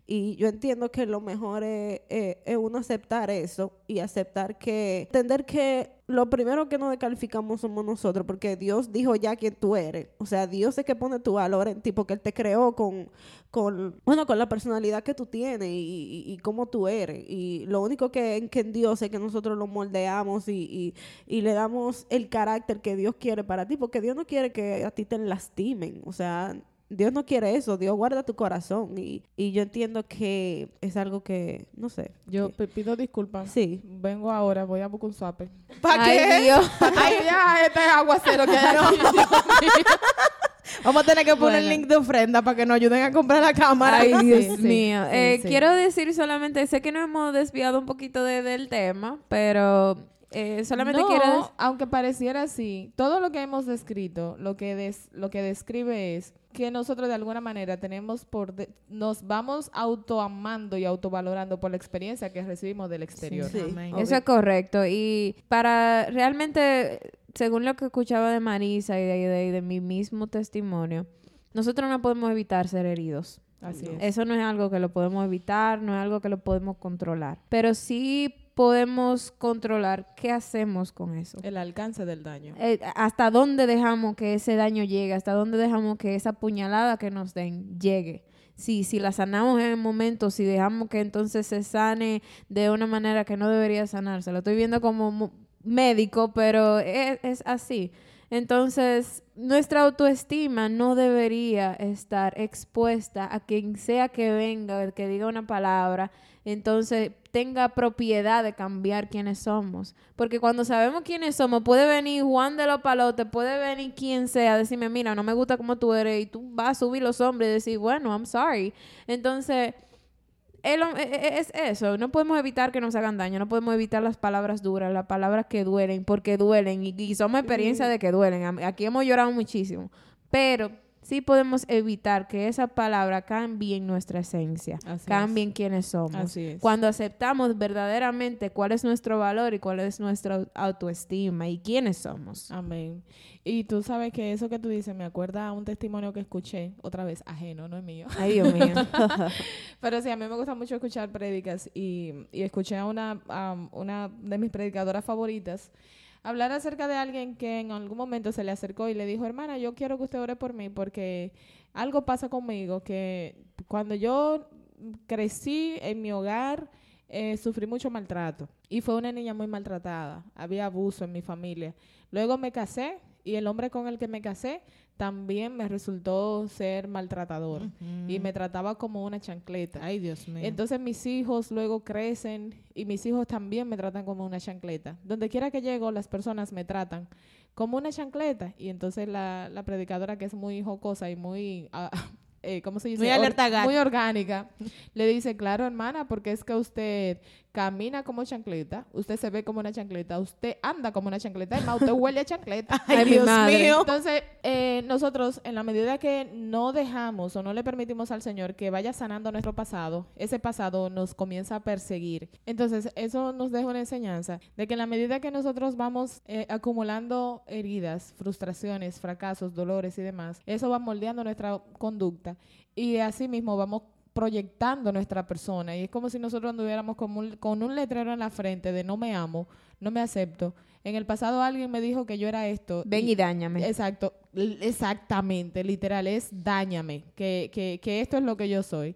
Y yo entiendo que lo mejor es, es- es uno aceptar eso y aceptar que, entender que lo primero que nos descalificamos somos nosotros, porque Dios dijo ya quién tú eres. O sea, Dios es que pone tu valor en ti, porque Él te creó con, con bueno, con la personalidad que tú tienes y, y, y cómo tú eres. Y lo único que, en que Dios es que nosotros lo moldeamos y, y le damos el carácter que Dios quiere para ti, porque Dios no quiere que a ti te lastimen. O sea, Dios no quiere eso, Dios guarda tu corazón y, y yo entiendo que es algo que, no sé. Yo que- pido disculpas. Sí. Vengo ahora, voy a buscar un suape. ¿Para Ay, qué? Dios. [laughs] Ay, ya, este aguacero que [laughs] hay aquí. Vamos a tener que poner Bueno. el link de ofrenda para que nos ayuden a comprar la cámara. Ay, Dios Sí, sí, mío. sí, Eh, sí. Quiero decir solamente, sé que nos hemos desviado un poquito de- del tema, pero eh, solamente no, quiero... aunque pareciera así, todo lo que hemos descrito, lo que des- lo que describe es que nosotros de alguna manera tenemos por de- nos vamos autoamando y autovalorando por la experiencia que recibimos del exterior. Sí. Eso es correcto. Y para realmente, según lo que escuchaba de Marisa y de, de- de mi mismo testimonio, nosotros no podemos evitar ser heridos. Así es. Eso no es algo que lo podemos evitar, no es algo que lo podemos controlar. Pero sí podemos controlar qué hacemos con eso. El alcance del daño. Eh, hasta dónde dejamos que ese daño llegue, hasta dónde dejamos que esa puñalada que nos den llegue. Si, si la sanamos en el momento, si dejamos que entonces se sane de una manera que no debería sanarse. Lo estoy viendo como médico, pero es, es así. Entonces, nuestra autoestima no debería estar expuesta a quien sea que venga, que diga una palabra, entonces tenga propiedad de cambiar quiénes somos. Porque cuando sabemos quiénes somos, puede venir Juan de los Palotes, puede venir quien sea, decirme, mira, no me gusta como tú eres, y tú vas a subir los hombres y decir, bueno, I'm sorry. Entonces, el e- e- es eso, no podemos evitar que nos hagan daño, no podemos evitar las palabras duras, las palabras que duelen, porque duelen, y, y somos experiencia de que duelen. Aquí hemos llorado muchísimo, pero sí podemos evitar que esa palabra cambie en nuestra esencia, Así cambie en quienes somos. Así es. Cuando aceptamos verdaderamente cuál es nuestro valor y cuál es nuestra autoestima y quiénes somos. Amén. Y tú sabes que eso que tú dices me acuerda a un testimonio que escuché, otra vez ajeno, no es mío. Ay, Dios mío. [laughs] Pero sí, a mí me gusta mucho escuchar prédicas y, y escuché a una, a una de mis predicadoras favoritas hablar acerca de alguien que en algún momento se le acercó y le dijo, hermana, yo quiero que usted ore por mí porque algo pasa conmigo que cuando yo crecí en mi hogar eh, sufrí mucho maltrato y fue una niña muy maltratada, había abuso en mi familia. Luego me casé y el hombre con el que me casé también me resultó ser maltratador y me trataba como una chancleta. Ay, Dios mío. Entonces mis hijos luego crecen y mis hijos también me tratan como una chancleta. Donde quiera que llego, las personas me tratan como una chancleta. Y entonces la, la predicadora, que es muy jocosa y muy, ah, [laughs] eh, ¿cómo se dice? Muy alerta muy orgánica, le dice, claro, hermana, porque es que usted camina como chancleta, usted se ve como una chancleta, usted anda como una chancleta, y más usted huele a chancleta. Ay, Ay, Dios madre. mío. Entonces, eh, nosotros, en la medida que no dejamos o no le permitimos al Señor que vaya sanando nuestro pasado, ese pasado nos comienza a perseguir. Entonces, eso nos deja una enseñanza de que en la medida que nosotros vamos eh, acumulando heridas, frustraciones, fracasos, dolores y demás, eso va moldeando nuestra conducta y así mismo vamos proyectando nuestra persona y es como si nosotros anduviéramos con un, con un letrero en la frente de no me amo, no me acepto. En el pasado alguien me dijo que yo era esto. Ven y dáñame. Exacto, exactamente, literal, es dáñame, que, que, que esto es lo que yo soy.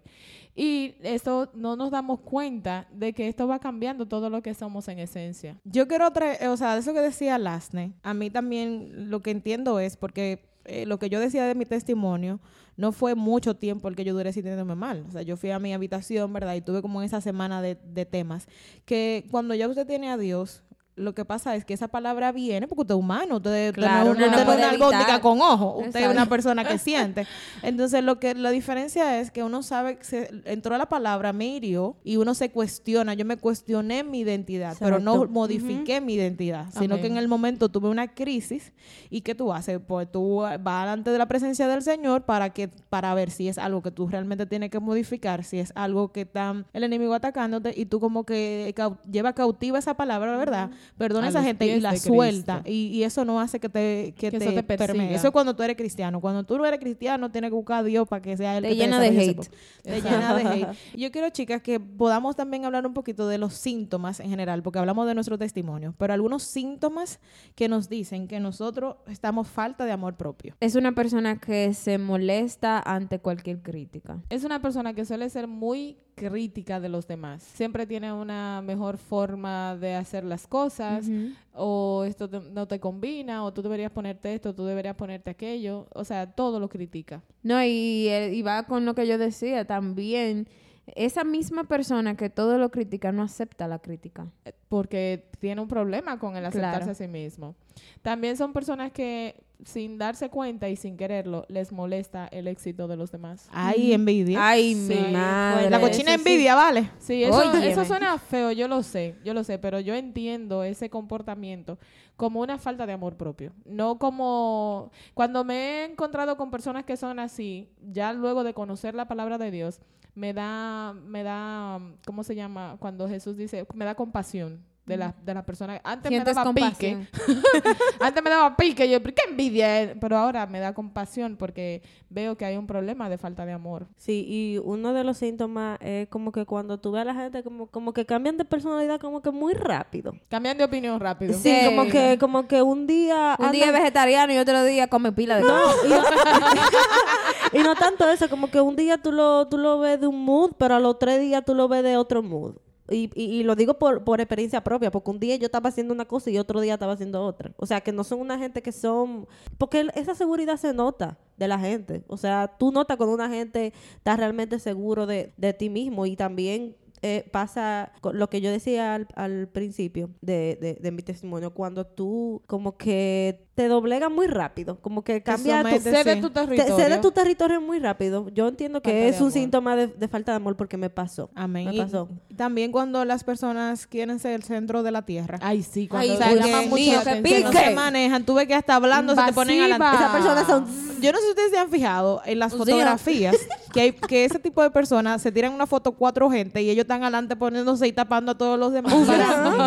Y eso no nos damos cuenta de que esto va cambiando todo lo que somos en esencia. Yo quiero traer, o sea, eso que decía Lasne, a mí también lo que entiendo es porque eh, lo que yo decía de mi testimonio no fue mucho tiempo el que yo duré sintiéndome mal. O sea, yo fui a mi habitación, ¿verdad? Y tuve como esa semana de, de temas que cuando ya usted tiene a Dios, lo que pasa es que esa palabra viene porque usted es humano, usted, usted Claro, no, uno no usted no es una albóndiga con ojo, usted es Exacto. una persona que [laughs] siente. Entonces, lo que la diferencia es que uno sabe que se, entró la palabra, me hirió y uno se cuestiona. Yo me cuestioné mi identidad, pero no modifiqué mi identidad, sino que en el momento tuve una crisis y ¿qué tú haces? Pues tú vas delante de la presencia del Señor para que para ver si es algo que tú realmente tienes que modificar, si es algo que está el enemigo atacándote y tú como que cau- lleva cautiva esa palabra, ¿verdad? Perdona A esa gente y la suelta y, y eso no hace que te que, Que te, eso te permee. persiga. Eso es cuando tú eres cristiano. Cuando tú no eres cristiano, tienes que buscar a Dios para que sea él Te que llena de hate. Te llena de hate. [laughs] Y Yo quiero, chicas, que podamos también hablar un poquito de los síntomas en general, porque hablamos de nuestro testimonio, pero algunos síntomas que nos dicen que nosotros estamos falta de amor propio. Es una persona que se molesta ante cualquier crítica. Es una persona que suele ser muy crítica de los demás. Siempre tiene una mejor forma de hacer las cosas, o esto te- no te combina, o tú deberías ponerte esto, tú deberías ponerte aquello. O sea, todo lo critica. No, y, eh, y va con lo que yo decía también. Esa misma persona que todo lo critica no acepta la crítica. eh, Porque tiene un problema con el aceptarse Claro. a sí mismo. También son personas que, sin darse cuenta y sin quererlo, les molesta el éxito de los demás. Ay, envidia. Ay, Sí, mi madre. la cochina eso sí. envidia, ¿vale? Sí, eso, eso suena feo, yo lo sé, yo lo sé, pero yo entiendo ese comportamiento como una falta de amor propio. No como cuando me he encontrado con personas que son así, ya luego de conocer la palabra de Dios, me da, me da, ¿cómo se llama? Cuando Jesús dice, me da compasión. De la, de la persona. Antes me daba pique. [laughs] Antes me daba pique. Yo, ¿pero ¿qué envidia? es?". Pero ahora me da compasión porque veo que hay un problema de falta de amor. Sí, y uno de los síntomas es como que cuando tú ves a la gente como, como que cambian de personalidad como que muy rápido. Cambian de opinión rápido. Sí, Sí. como que como que un día Un día es vegetariano y otro día come pila de No, y no, [laughs] y no tanto eso, como que un día tú lo, tú lo ves de un mood, pero a los tres días tú lo ves de otro mood. Y, y, y lo digo por, por experiencia propia, porque un día yo estaba haciendo una cosa y otro día estaba haciendo otra. O sea, que no son una gente que son... Porque esa seguridad se nota de la gente. O sea, tú notas cuando una gente está realmente seguro de, de ti mismo y también... eh, pasa lo que yo decía al, al principio de, de, de mi testimonio, cuando tú como que te doblegas muy rápido, como que cambia tu, Cede sí. tu te- territorio. cede tu territorio muy rápido. Yo entiendo que Falta es un amor. síntoma de, de falta de amor porque me pasó. Amén. Me Y pasó. también cuando las personas quieren ser el centro de la tierra. Ay, sí, Ay, cuando mío, mucho no se manejan. Tú ves que hasta hablando se te ponen Invasiva. adelante. Esas personas son... Yo no sé si ustedes se han fijado en las fotografías [laughs] que, hay, que ese tipo de personas se tiran una foto cuatro gente y ellos están adelante poniéndose y tapando a todos los demás. Para, mí,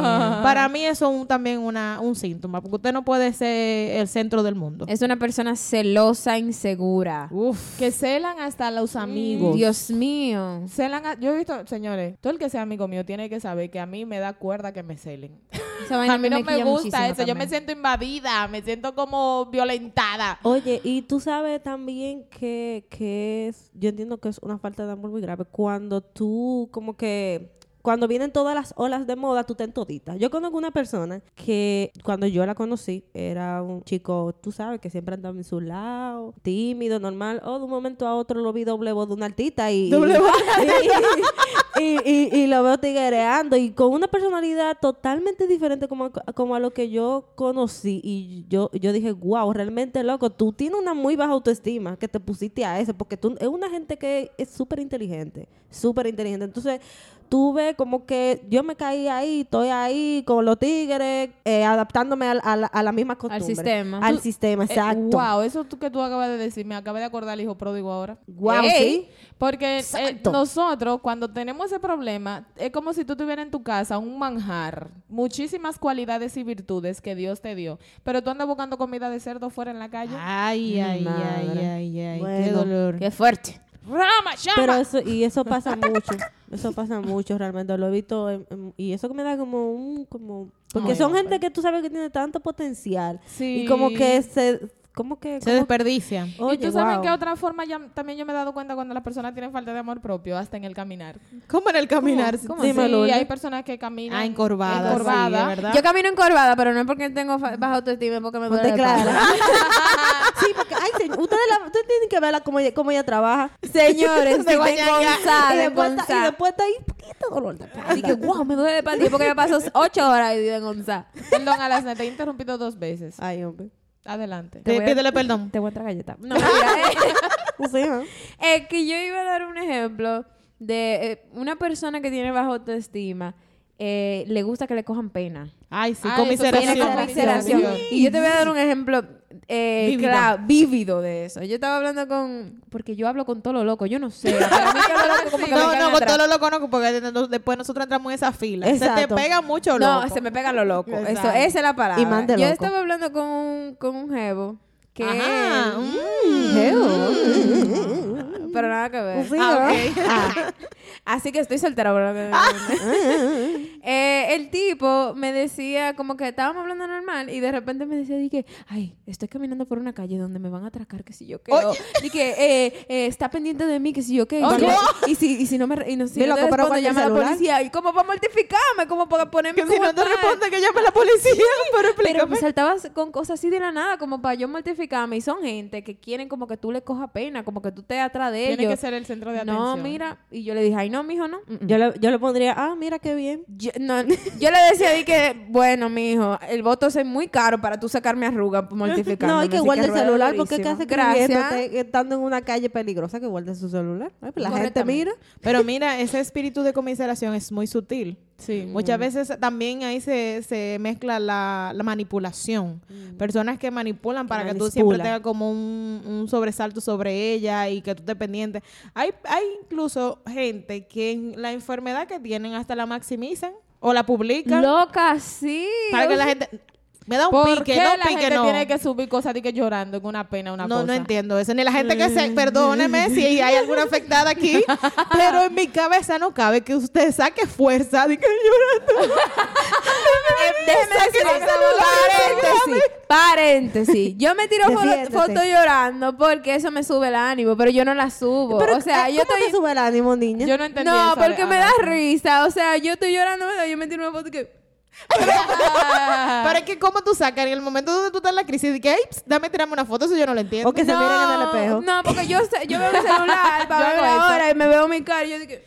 para mí eso es un- también una, un síntoma, porque usted no puede ser el centro del mundo. Es una persona celosa, insegura. Uf. Que celan hasta los amigos. Dios mío. Celan a- yo he visto, señores, todo el que sea amigo mío tiene que saber que a mí me da cuerda que me celen. [laughs] A mí no me gusta eso. Yo me siento invadida, me siento como violentada. Oye, y tú sabes también que, que es, yo entiendo que es una falta de amor muy grave cuando tú como que cuando vienen todas las olas de moda, tú te todita. Yo conozco una persona que cuando yo la conocí era un chico, tú sabes, que siempre andaba en su lado, tímido, normal. O de un momento a otro lo vi doble voz de una artista y, y, [laughs] y, y- y lo veo tiguereando y con una personalidad totalmente diferente como, como a lo que yo conocí. Y yo, yo dije, wow, realmente loco, tú tienes una muy baja autoestima que te pusiste a eso, porque tú es una gente que es súper inteligente, súper inteligente. Entonces, tú ves como que yo me caí ahí, estoy ahí con los tigres, eh, adaptándome al- a, la, a la misma costumbre. sistema. Al Tú- sistema, Eh, exacto. wow, eso tú que tú acabas de decir, me acabé de acordar el hijo pródigo ahora. Wow, Ey. sí. Porque eh, nosotros, cuando tenemos ese problema, es como si tú tuvieras en tu casa un manjar, muchísimas cualidades y virtudes que Dios te dio, pero tú andas buscando comida de cerdo fuera en la calle. Ay, ay, ay, ay, ay, qué Bueno, dolor. Qué fuerte. ¡Rama, llama! Pero eso, y eso pasa mucho. Eso pasa mucho realmente. Lo he visto. en- en- y eso que me da como un. Como, porque Ay, son gente que tú sabes que tiene tanto potencial. Sí. Y como que se. Como que. Se como- desperdicia. y Oye, tú sabes wow. que otra forma ya, también yo me he dado cuenta cuando las personas tienen falta de amor propio, hasta en el caminar. ¿Cómo en el caminar? ¿Cómo? Sí, Dime, Lourdes. hay personas que caminan Ah, encorvadas. sí, encorvadas. ¿verdad? Yo camino encorvada, pero no es porque tengo baja autoestima, es porque me duele la clara. [laughs] Sí, porque, ay, señor, ustedes, la, ustedes tienen que verla como ella, como ella trabaja. Señores, [laughs] De de guañaña. y, después está, y después está ahí, poquito dolor de espalda. Así que, wow, me duele de espalda porque me paso ocho horas y en onza. Perdón, Alasne, te he interrumpido dos veces. Ay, hombre. Adelante. Te voy a- Pídele perdón. Te voy a traer galleta. No, mira, eh, Sí, ¿no? Es que yo iba a dar un ejemplo de eh, una persona que tiene baja autoestima. eh, le gusta que le cojan pena. Ay, sí, Ay, conmiseración. Conmiseración. conmiseración. Y yo te voy a dar un ejemplo eh, Vívido. claro, vívido de eso. Yo estaba hablando con... Porque yo hablo con todo lo loco. Yo no sé. Para mí que lo loco como que me No, no, con atrás. todo lo porque no- después nosotros entramos en esa fila. Se te pega mucho No, loco. se me pega lo loco. Eso, esa es la palabra. Y más de Yo loco. estaba hablando con un, con un jevo que... Ajá. él- Mm. Pero nada que ver. Sí, Ah, ¿no? Ah, [laughs] así que estoy soltera. que- [laughs] Eh, el tipo me decía como que estábamos hablando normal y de repente me decía, dije, ay, estoy caminando por una calle donde me van a atracar, que si yo. Oye. Y que eh, eh, está pendiente de mí, que si yo qué. Y, si- y si, y si no me, y no, si no te pero llama a la policía. ¿Y cómo para mortificarme? ¿Cómo para ponerme Que si no te responde que llame a la policía, [laughs] pero Pero explícame. me saltabas con cosas así de la nada, como para yo mortificarme. Y son gente que quieren como que tú le cojas pena, como que tú estés atrás de Tiene que ser el centro de atención. no, mira. Y yo le dije, ay, no, mijo, no. Mm, mm. Yo le, yo le pondría, ah, mira qué bien. Yo, no, [laughs] yo le decía ahí que, bueno, mijo, el voto es muy caro para tú sacarme arruga [laughs] por mortificarme. No, hay que así guardar el celular porque qué hace Gracias. estando en una calle peligrosa que guarde su celular. Pues la gente mira. Pero mira, ese espíritu de conmiseración es muy sutil. Sí. Muchas veces también ahí se, se mezcla la, la manipulación. Personas que manipulan para que tú siempre tengas como un, un sobresalto sobre ella y que tú estés pendiente. Hay, hay incluso gente que en la enfermedad que tienen hasta la maximizan o la publican Loca, sí. para que la gente... Me da un ¿Por pique, qué no la pique, gente no. tiene que subir cosas de que llorando en una pena, una No, cosa? no entiendo eso. Ni la gente que se... Perdóneme si hay [laughs] alguna afectada aquí, pero en mi cabeza no cabe que usted saque fuerza de que llorando. [laughs] Déjeme decir paréntesis, paréntesis. Yo me tiro foto, foto llorando porque eso me sube el ánimo, pero yo no la subo. Pero, o sea, eh, yo ¿cómo estoy... te sube el ánimo, niña? Yo no entendí No, eso, porque me da risa. O sea, yo estoy llorando, yo me tiro una foto que... [laughs] Pero es que, ¿cómo tú sacas en el momento donde tú estás en la crisis? De que, dame tirarme una foto, eso yo no lo entiendo. O que se miren en el espejo. No, porque yo, sé- yo veo el [laughs] celular para ver hago la eso. hora y me veo mi cara y yo digo... [laughs]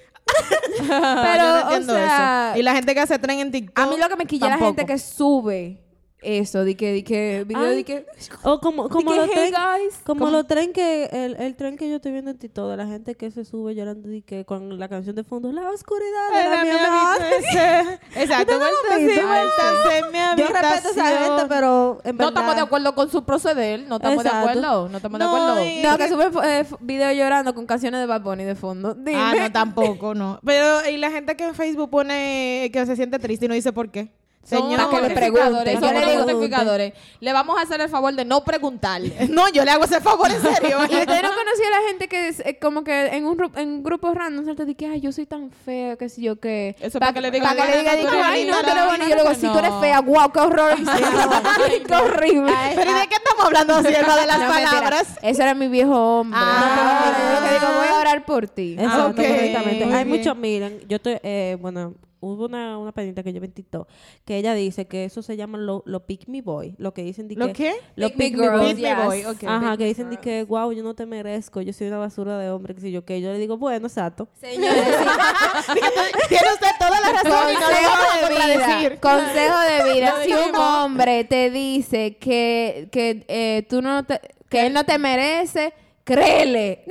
Yo Pero, no o entiendo sea, eso. Y la gente que hace tren en TikTok. a mí lo que me quilla es la gente que sube eso, de que, de que, video Ay, de que... O como, como que, los "Hey, tren, guys", como como- los tren que, el, el tren que yo estoy viendo en TikTok, de la gente que se sube llorando y que con la canción de fondo, la oscuridad de la mi [laughs] mi amor". habitación. Exacto, Yo respeto a esa gente, pero en No verdad... estamos de acuerdo con su proceder. No estamos Exacto. de acuerdo. No estamos No, de acuerdo. y- No, que sube eh, video llorando con canciones de Bad Bunny de fondo. Dime. Ah, no, tampoco, no. Pero, y la gente que en Facebook pone que se siente triste y no dice por qué. Señor, unos que le son que le mortificadores. Le vamos a hacer el favor de no preguntarle. [laughs] No, yo le hago ese favor en serio. [laughs] Y usted no conocía a la gente que es, eh, como que en un, en grupos random salta de que ay yo soy tan fea que si yo que Eso Pa- para que le digan, para que le digan "Tú di que, eres ay no buena y yo le digo si tú eres no". fea wow qué horror [laughs] qué horrible Pero ¿y de qué estamos hablando sierva de las No, palabras? Ese era mi viejo hombre. Ah. No, yo que digo, voy a orar por ti. Correctamente. Muy Hay muchos, miren, yo estoy, eh, bueno, hubo una, una pendiente que yo vi en TikTok que ella dice que eso se llama lo, lo pick me boy, lo que dicen de ¿Lo que... qué? Lo Pick me pick me girls, boy. Pick me yes. boy, ok. Ajá, que dicen de que, wow, yo no te merezco, yo soy una basura de hombre, que si yo que yo le digo, bueno, exacto. Señores, [laughs] Tiene usted toda la razón y no lo vamos a consejo de vida. contradecir. Consejo de [laughs] vida. Lo Si un hombre te dice que, que eh, tú no te, que él no te merece, créele.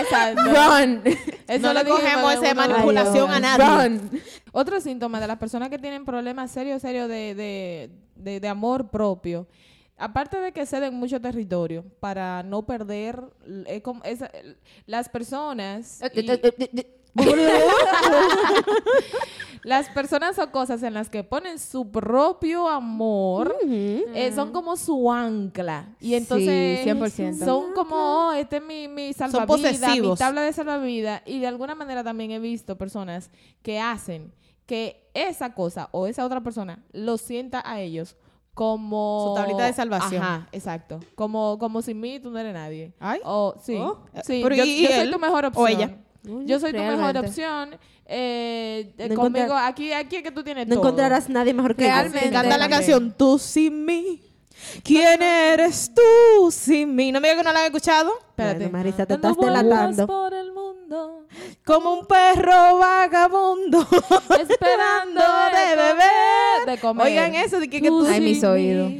Exacto. Run. Eso No le dijimos cogemos esa manipulación a nadie. Run. Otro síntoma de las personas que tienen problemas serios, serios de, de, de, de amor propio, aparte de que ceden mucho territorio para no perder, es como- es- las personas... y- [laughs] las personas o cosas en las que ponen su propio amor eh, son como su ancla. Y entonces Sí, 100%. son como, oh, este es mi, mi salvavidas, mi tabla de salvavidas. Y de alguna manera también he visto personas que hacen que esa cosa o esa otra persona lo sienta a ellos como... Su tablita de salvación. Ajá, exacto. Como, como sin mí tú no eres nadie. Ay. O, sí. Oh. sí. Pero yo ¿y- y yo soy tu mejor ¿O opción. Yo soy tu mejor opción. Eh, eh, No conmigo, aquí, aquí es que tú tienes No todo. encontrarás nadie mejor que yo. Realmente. Me encanta la canción Tú sin mí. ¿Quién eres tú sin mí? ¿No me digas que no la han escuchado? Espérate. Bueno, Marisa, te estás delatando. vueltas por el mundo, Como un perro vagabundo. esperando [laughs] de beber. de comer. Oigan eso, de que, que tú Ay, mis oídos.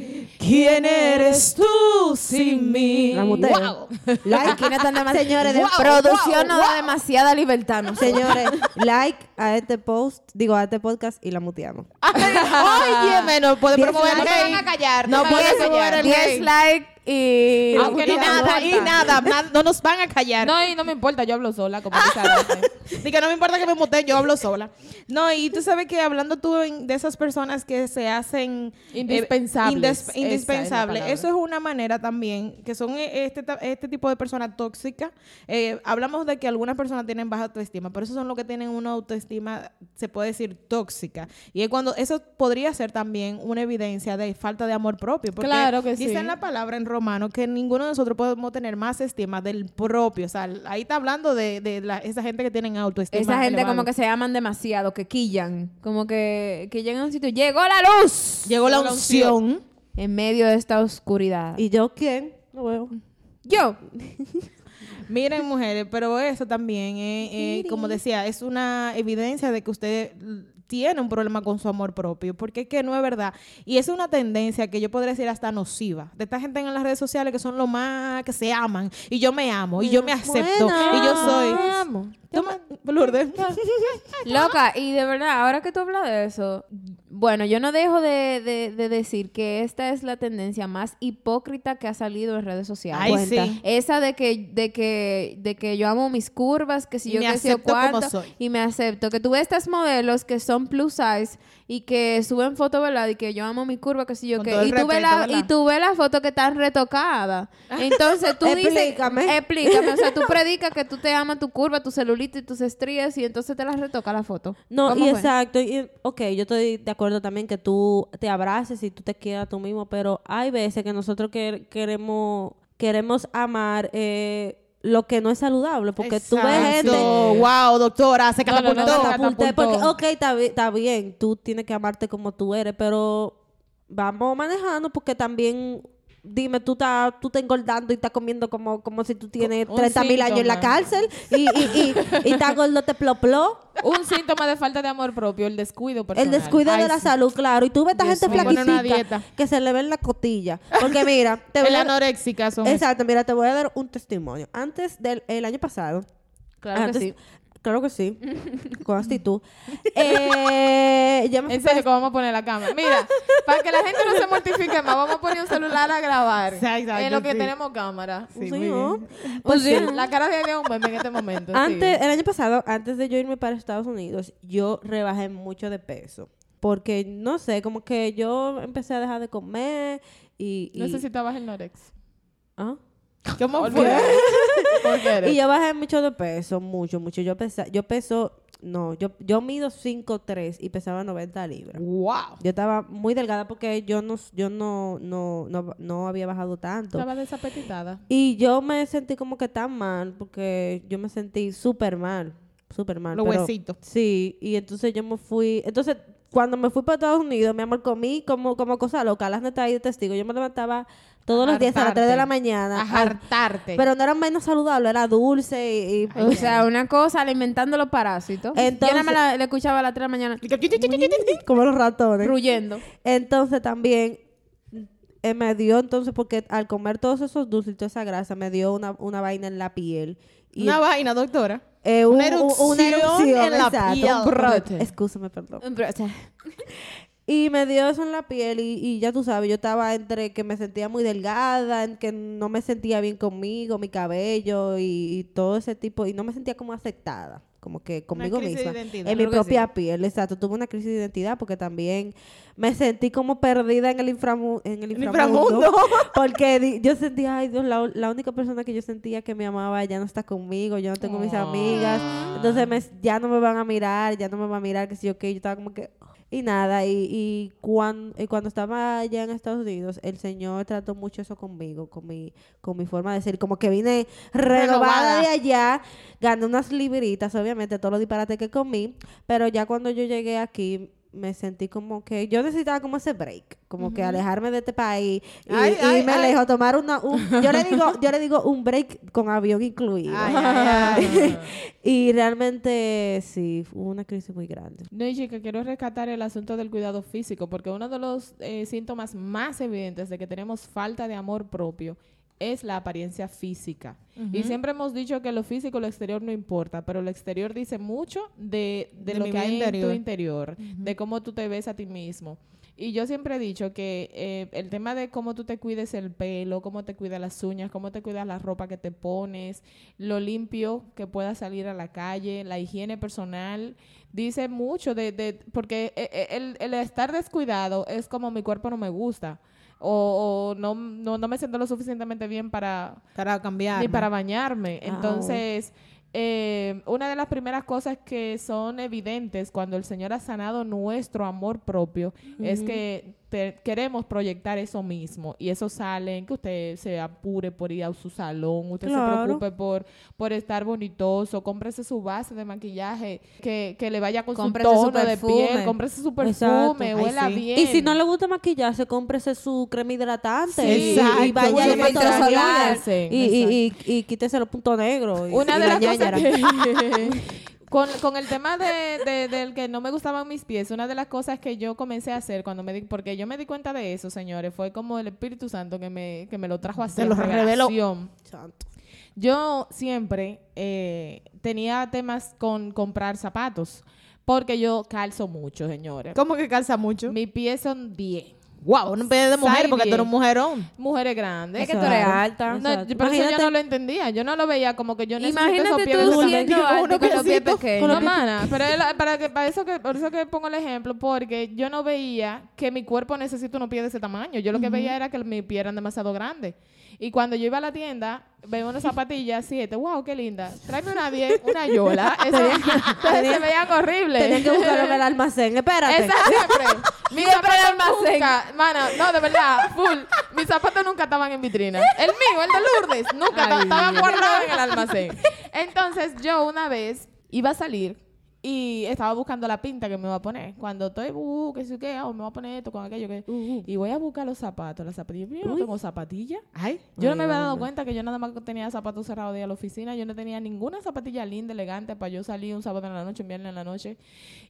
¿Quién eres tú sin mí? La muteo. Wow. [laughs] Like, Aquí no están demasiado. señores, de- Wow. Producción no da demasiada libertad, ¿no? señores, [laughs] like a este post, digo a este podcast y la muteamos. [laughs] Oye, no puede Diez promover likes. el No te hate. van a callar, No puede promover callar. el 10 hate. likes y... Nada, y nada, na- no nos van a callar. No, y no me importa, yo hablo sola, como [laughs] que no me importa que me muteen, yo hablo sola. No, y tú sabes que hablando tú de esas personas que se hacen eh, Indispensables. es la indispensables, eso es una manera también, que son eh, este, este tipo de personas tóxicas. Eh, hablamos de que algunas personas tienen baja autoestima, pero esos son los que tienen una autoestima, se puede decir, tóxica. Y es cuando eso podría ser también una evidencia de falta de amor propio. Porque Claro que sí. Dice en la palabra en romano que ninguno de nosotros podemos tener más estima del propio. O sea, ahí está hablando de, de la- esa gente que tienen autoestima. Esa gente elevado. como que se aman demasiado, que quillan. Como que, que llegan a un sitio. ¡Llegó la luz! Llegó la unción. En medio de esta oscuridad. ¿Y yo quién? No veo. yo. [laughs] Miren, mujeres, pero eso también, eh, eh, como decía, es una evidencia de que usted l- tiene un problema con su amor propio, porque es que no es verdad. Y es una tendencia que yo podría decir hasta nociva, de esta gente en las redes sociales que son lo más que se aman, y yo me amo, y yo me acepto, Bueno. y yo soy... Me amo. Lourdes. [laughs] [laughs] Loca, y de verdad, ahora que tú hablas de eso, bueno, yo no dejo de, de- de decir que esta es la tendencia más hipócrita que ha salido en redes sociales. Ay, Cuenta. sí. Esa de que, de que, de que yo amo mis curvas, que si yo me que acepto como cuánto, soy. y me acepto. Que tú ves estas modelos que son plus size y que suben fotos, ¿verdad? Y que yo amo mi curva, que si yo Con qué. Y tú, ves la, y tú ves la foto que están retocadas. Entonces [laughs] tú dices... Explícame. Explícame. O sea, tú predicas que tú te amas tu curva, tu celulito y tus estrías y entonces te las retoca la foto. No, ¿Cómo y fue? exacto. Y, ok, yo estoy de acuerdo también que tú te abraces y tú te quieras tú mismo, pero hay veces que nosotros que- queremos, queremos amar eh, lo que no es saludable, porque tú ves Exacto. gente... Wow, doctora, se No, no, no, catapultó. no, Catapulté, porque, catapultó. ok, está bien, tú tienes que amarte como tú eres, pero vamos manejando porque también, dime, tú estás tú estás engordando y estás comiendo como, como si tú tienes Un 30 mil años en la cárcel y, y, y, y estás gordo, te ploplo. Un síntoma de falta de amor propio, el descuido El personal. descuido Ay, de la sí. salud, claro. Y tú ves esta gente dieta. que se le ve en la costilla. Porque mira, [laughs] te voy El a... anoréxica son. Exacto, mira, te voy a dar un testimonio. Antes del el año pasado, Claro que sí. Claro que sí. [laughs] Con actitud. Eh, ya me En serio, que vamos a poner la cámara. Mira, para que la gente no se mortifique más, vamos a poner un celular a grabar. Exacto, en lo que sí. tenemos cámara. Sí, Sí, bien. Pues sí. La cara de un meme en este momento. sí. Antes, el año pasado, antes de yo irme para Estados Unidos, yo rebajé mucho de peso. Porque, no sé, como que yo empecé a dejar de comer y... y Necesitabas el Norex. ¿Ah? ¿Cómo ¿Por fue? Y yo bajé mucho de peso, mucho, mucho. Yo pesa, yo peso, no, yo, yo mido 5'3 y pesaba 90 libras. Wow. Yo estaba muy delgada porque yo no, yo no, no, no, no había bajado tanto. Estaba desapetitada. Y yo me sentí como que tan mal, porque yo me sentí súper mal, súper mal. Los pero- huesitos. Sí, y entonces yo me fui, entonces cuando me fui para Estados Unidos, mi amor, comí como, como cosa loca, las netas ahí de testigo. Yo me levantaba todos los días a las 3 de la mañana. A hartarte. pero no era menos saludable, era dulce y... y- O sea, una cosa alimentando los parásitos. Entonces- yo nada más la- le escuchaba a las 3 de la mañana como los ratones. ruyendo. Entonces también eh, me dio entonces, porque al comer todos esos dulces y toda esa grasa, me dio una, una vaina en la piel. Y, Una vaina, doctora. eh, un- una un- erupción una erupción en la exacto. piel. Un brote. Brote. Excúsame, perdón. [laughs] Y me dio eso en la piel y, y ya tú sabes, yo estaba entre que me sentía muy delgada, en que no me sentía bien conmigo, mi cabello y, y todo ese tipo, y no me sentía como aceptada, como que conmigo misma, en mi que propia piel, exacto. Tuve una crisis de identidad porque también me sentí como perdida en el, inframu- en el inframundo, inframundo. [laughs] porque yo sentía, ay Dios, la, la única persona que yo sentía que me amaba ya no está conmigo, yo no tengo mis amigas, entonces me- ya no me van a mirar, ya no me van a mirar, que sí, ok, yo estaba como que... Y nada, y, y, cuan- y cuando estaba allá en Estados Unidos, el Señor trató mucho eso conmigo, con mi, con mi forma de ser. Como que vine renovada, Renovada. de allá, gané unas libritas, obviamente, todos los disparates que comí. Pero ya cuando yo llegué aquí, me sentí como que yo necesitaba como ese break, como que alejarme de este país y, Ay, y ay, me ay. lejos tomar una un- [laughs] yo le digo yo le digo un break con avión incluido. Ay, ay, ay. [laughs] y realmente sí, fue una crisis muy grande. No, y chica, quiero rescatar el asunto del cuidado físico, porque uno de los eh, síntomas más evidentes de que tenemos falta de amor propio es la apariencia física. Y siempre hemos dicho que lo físico, lo exterior no importa, pero lo exterior dice mucho de, de De lo que hay en tu interior. interior, de cómo tú te ves a ti mismo. Y yo siempre he dicho que eh, el tema de cómo tú te cuides el pelo, cómo te cuidas las uñas, cómo te cuidas la ropa que te pones, lo limpio que puedas salir a la calle, la higiene personal, dice mucho de, de porque eh, eh, el, el estar descuidado es como mi cuerpo no me gusta. O, o no, no, no me siento lo suficientemente bien para, Para cambiar. ni para bañarme. Ah, Entonces, eh, una de las primeras cosas que son evidentes cuando el Señor ha sanado nuestro amor propio es que queremos proyectar eso mismo y eso sale en que usted se apure por ir a su salón, usted se preocupe por, por estar bonitoso, cómprese su base de maquillaje que, que le vaya con Cómprese su su tono de perfume. piel, cómprese su Exacto. perfume, Ay, huela sí. bien. Y si no le gusta maquillarse, cómprese su crema hidratante. Sí, y- vaya Su meta las solar. Y, y, y, y quítese los puntos negros. Una y de la las cosas que... [laughs] [laughs] Con, con el tema de, de- del que no me gustaban mis pies, una de las cosas que yo comencé a hacer cuando me di, porque yo me di cuenta de eso, señores, fue como el Espíritu Santo que me, que me lo trajo así. Te en lo reveló. Santo. Yo siempre eh, tenía temas con comprar zapatos, porque yo calzo mucho, señores. ¿Cómo que calza mucho? Mis pies son 10. Wow, no pide de mujer porque tú eres un 10. mujerón. Mujeres grandes. Es que tú eres alta. No, Exacto. pero eso yo no lo entendía. Yo no lo veía como que yo necesito Imagínate esos pies tú grandes. siendo alto unos con los pies pequeños. No, mana, pero es la- para, que, para, eso que, por eso que pongo el ejemplo, porque yo no veía que mi cuerpo necesita unos pies de ese tamaño. Yo lo que veía era que mis pies eran demasiado grandes. Y cuando yo iba a la tienda, veía unas zapatillas 7, wow, qué linda. Tráeme una 10, una yola. [laughs] Eso, entonces [laughs] se veían horribles. Tenía que buscarlo en el almacén. Espérate. Esa [laughs] siempre. Mis zapatos almacén. nunca, mana, no, de verdad, full. Mis zapatos nunca estaban en vitrina. El mío, el de Lourdes, nunca estaban guardados en el almacén. Entonces, yo una vez iba a salir y estaba buscando la pinta que me iba a poner. Cuando estoy, uh, que sé qué, oh, me voy a poner esto con aquello que... Uh, uh. Y voy a buscar los zapatos, las zapatillas. Yo no tengo zapatillas. Ay. Yo no me había dado cuenta que yo nada más tenía zapatos cerrados de ir a la oficina. Yo no tenía ninguna zapatilla linda, elegante para yo salir un sábado en la noche, un viernes en la noche.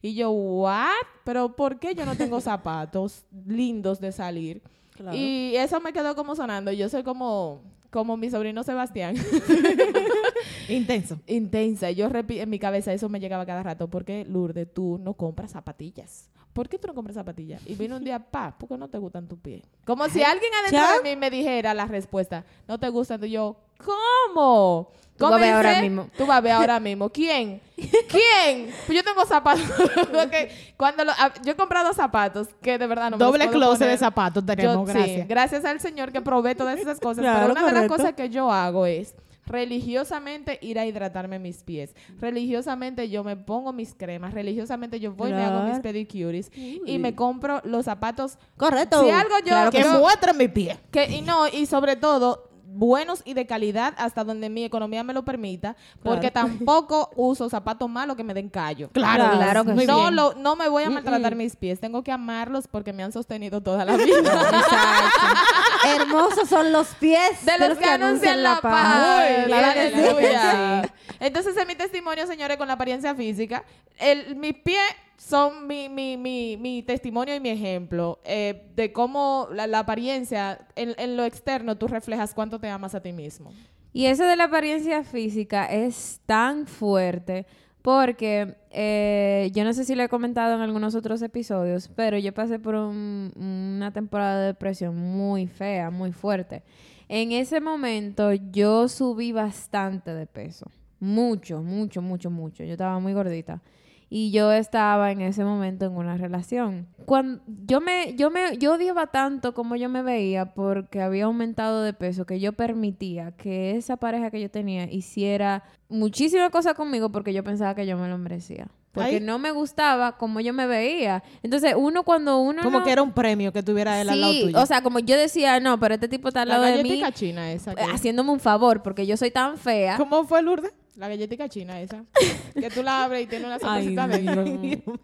Y yo, ¿what? Pero ¿por qué yo no tengo [laughs] zapatos lindos de salir? Claro. Y eso me quedó como sonando. Yo soy como, como mi sobrino Sebastián. [laughs] Intenso. Intensa. Yo repi- en mi cabeza eso me llegaba cada rato. ¿Por qué, Lourdes, tú no compras zapatillas? ¿Por qué tú no compras zapatillas? Y vino un día, pa, ¿por qué no te gustan tus pies? Como si alguien adentro ¿Ya? de mí me dijera la respuesta, no te gustan. Y yo, ¿cómo? Tú vas a ver ahora mismo. Tú vas a ver ahora mismo. ¿Quién? ¿Quién? Pues yo tengo zapatos. [laughs] Porque cuando lo- ah, yo he comprado zapatos que de verdad no me los Doble puedo closet poner. de zapatos Yo- tenemos, sí, gracias. gracias al Señor que provee todas esas cosas. Claro, pero una de las cosas que yo hago es religiosamente ir a hidratarme mis pies. Religiosamente yo me pongo mis cremas. Religiosamente yo voy y me hago mis pedicures. Y me compro los zapatos. Correcto. Si algo yo- Claro Que que mi pie. Que, y no, y sobre todo buenos y de calidad hasta donde mi economía me lo permita, porque tampoco uso zapatos malos que me den callo. Claro, Claro que no, lo- no me voy a maltratar mis pies, tengo que amarlos porque me han sostenido toda la vida. [laughs] Hermosos son los pies de los que anuncian la paz. Uy, sí. Entonces, en mi testimonio, señores, con la apariencia física, el, mis pies son mi, mi, mi, mi testimonio y mi ejemplo eh, de cómo la, apariencia, en, en lo externo, tú reflejas cuánto te amas a ti mismo. Y eso de la apariencia física es tan fuerte porque eh, yo no sé si lo he comentado en algunos otros episodios, pero yo pasé por un- una temporada de depresión muy fea, muy fuerte. En ese momento yo subí bastante de peso, mucho, mucho, mucho, mucho. Yo estaba muy gordita. Y yo estaba en ese momento en una relación. Cuando yo me, yo me, yo odiaba tanto como yo me veía porque había aumentado de peso que yo permitía que esa pareja que yo tenía hiciera muchísimas cosas conmigo porque yo pensaba que yo me lo merecía. Porque Ay. no me gustaba como yo me veía. Entonces, uno cuando uno Como no- que era un premio que tuviera él al lado tuyo. o sea, como yo decía, no, pero este tipo está al La lado de mí china esa. que- haciéndome un favor porque yo soy tan fea. ¿Cómo fue Lourdes? La galletica china esa. [laughs] que tú la abres y tiene una sorpresita dentro. [laughs]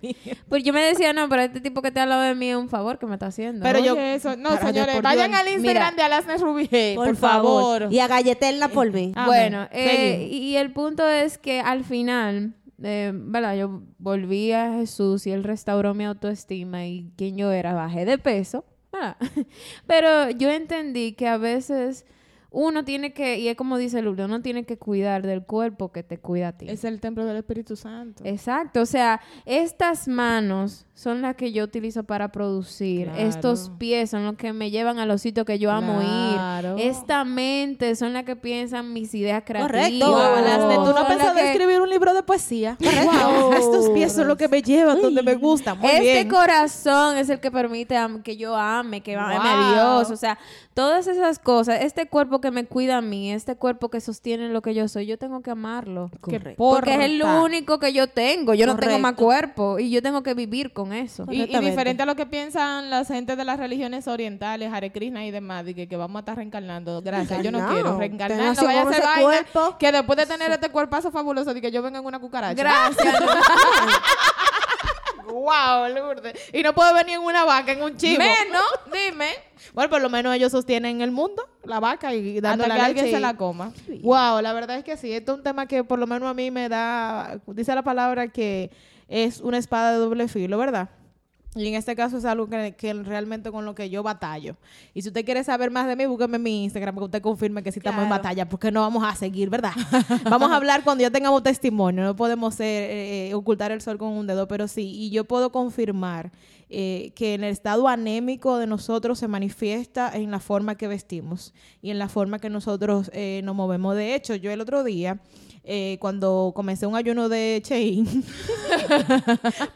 Pues yo me decía, no, pero este tipo que te ha hablado de mí es un favor que me está haciendo. Pero yo- eso. No, señores, vayan Dios. al Instagram Mira. de Alasne Rubí. Por, por, favor. favor. Y a galleterla por mí. Amén. Bueno, eh, y el punto es que al final, eh, ¿verdad? Yo volví a Jesús y él restauró mi autoestima y quien yo era, bajé de peso, ¿verdad? [laughs] Pero yo entendí que a veces uno tiene que, y es como dice Lourdes, uno tiene que cuidar del cuerpo que te cuida a ti. Es el templo del Espíritu Santo. Exacto, o sea, estas manos son las que yo utilizo para producir, Claro. estos pies son los que me llevan a los sitios que yo amo Claro. ir, esta mente son las que piensan mis ideas creativas. Correcto. Wow, ¿tú no en que- escribir un libro de poesía? [laughs] Wow, estos pies son lo que me llevan donde me gusta. Muy este bien. corazón es el que permite que yo ame, que ame a. Dios. O sea, todas esas cosas, este cuerpo que me cuida a mí, este cuerpo que sostiene lo que yo soy, yo tengo que amarlo. Correcto. Porque es el único que yo tengo. Yo no tengo más cuerpo y yo tengo que vivir con eso. Y, diferente a lo que piensan las gente de las religiones orientales, Hare Krishna y demás, de que, que vamos a estar reencarnando. Gracias, yo no, No, quiero reencarnar. No vaya a hacer vaina cuerpo. que después de tener este cuerpazo fabuloso, de que yo venga en una cucaracha. Gracias. [laughs] Wow, Lourdes. Y no puedo venir en una vaca, en un chivo. Menos, dime, Bueno, por lo menos ellos sostienen el mundo, la vaca, y dando la que leche. alguien y- se la coma. Wow, la verdad es que sí. Esto es un tema que por lo menos a mí me da, dice la palabra que es una espada de doble filo, ¿verdad? Y en este caso es algo que, que realmente con lo que yo batallo. Y si usted quiere saber más de mí, búsqueme en mi Instagram, porque usted confirme que sí estamos en batalla, porque no vamos a seguir, ¿verdad? [laughs] vamos a hablar cuando ya tengamos testimonio. No podemos ser, eh, eh, ocultar el sol con un dedo, pero sí. Y yo puedo confirmar eh, que en el estado anémico de nosotros se manifiesta en la forma que vestimos y en la forma que nosotros eh, nos movemos. De hecho, yo el otro día, eh, cuando comencé un ayuno de Chein, [laughs]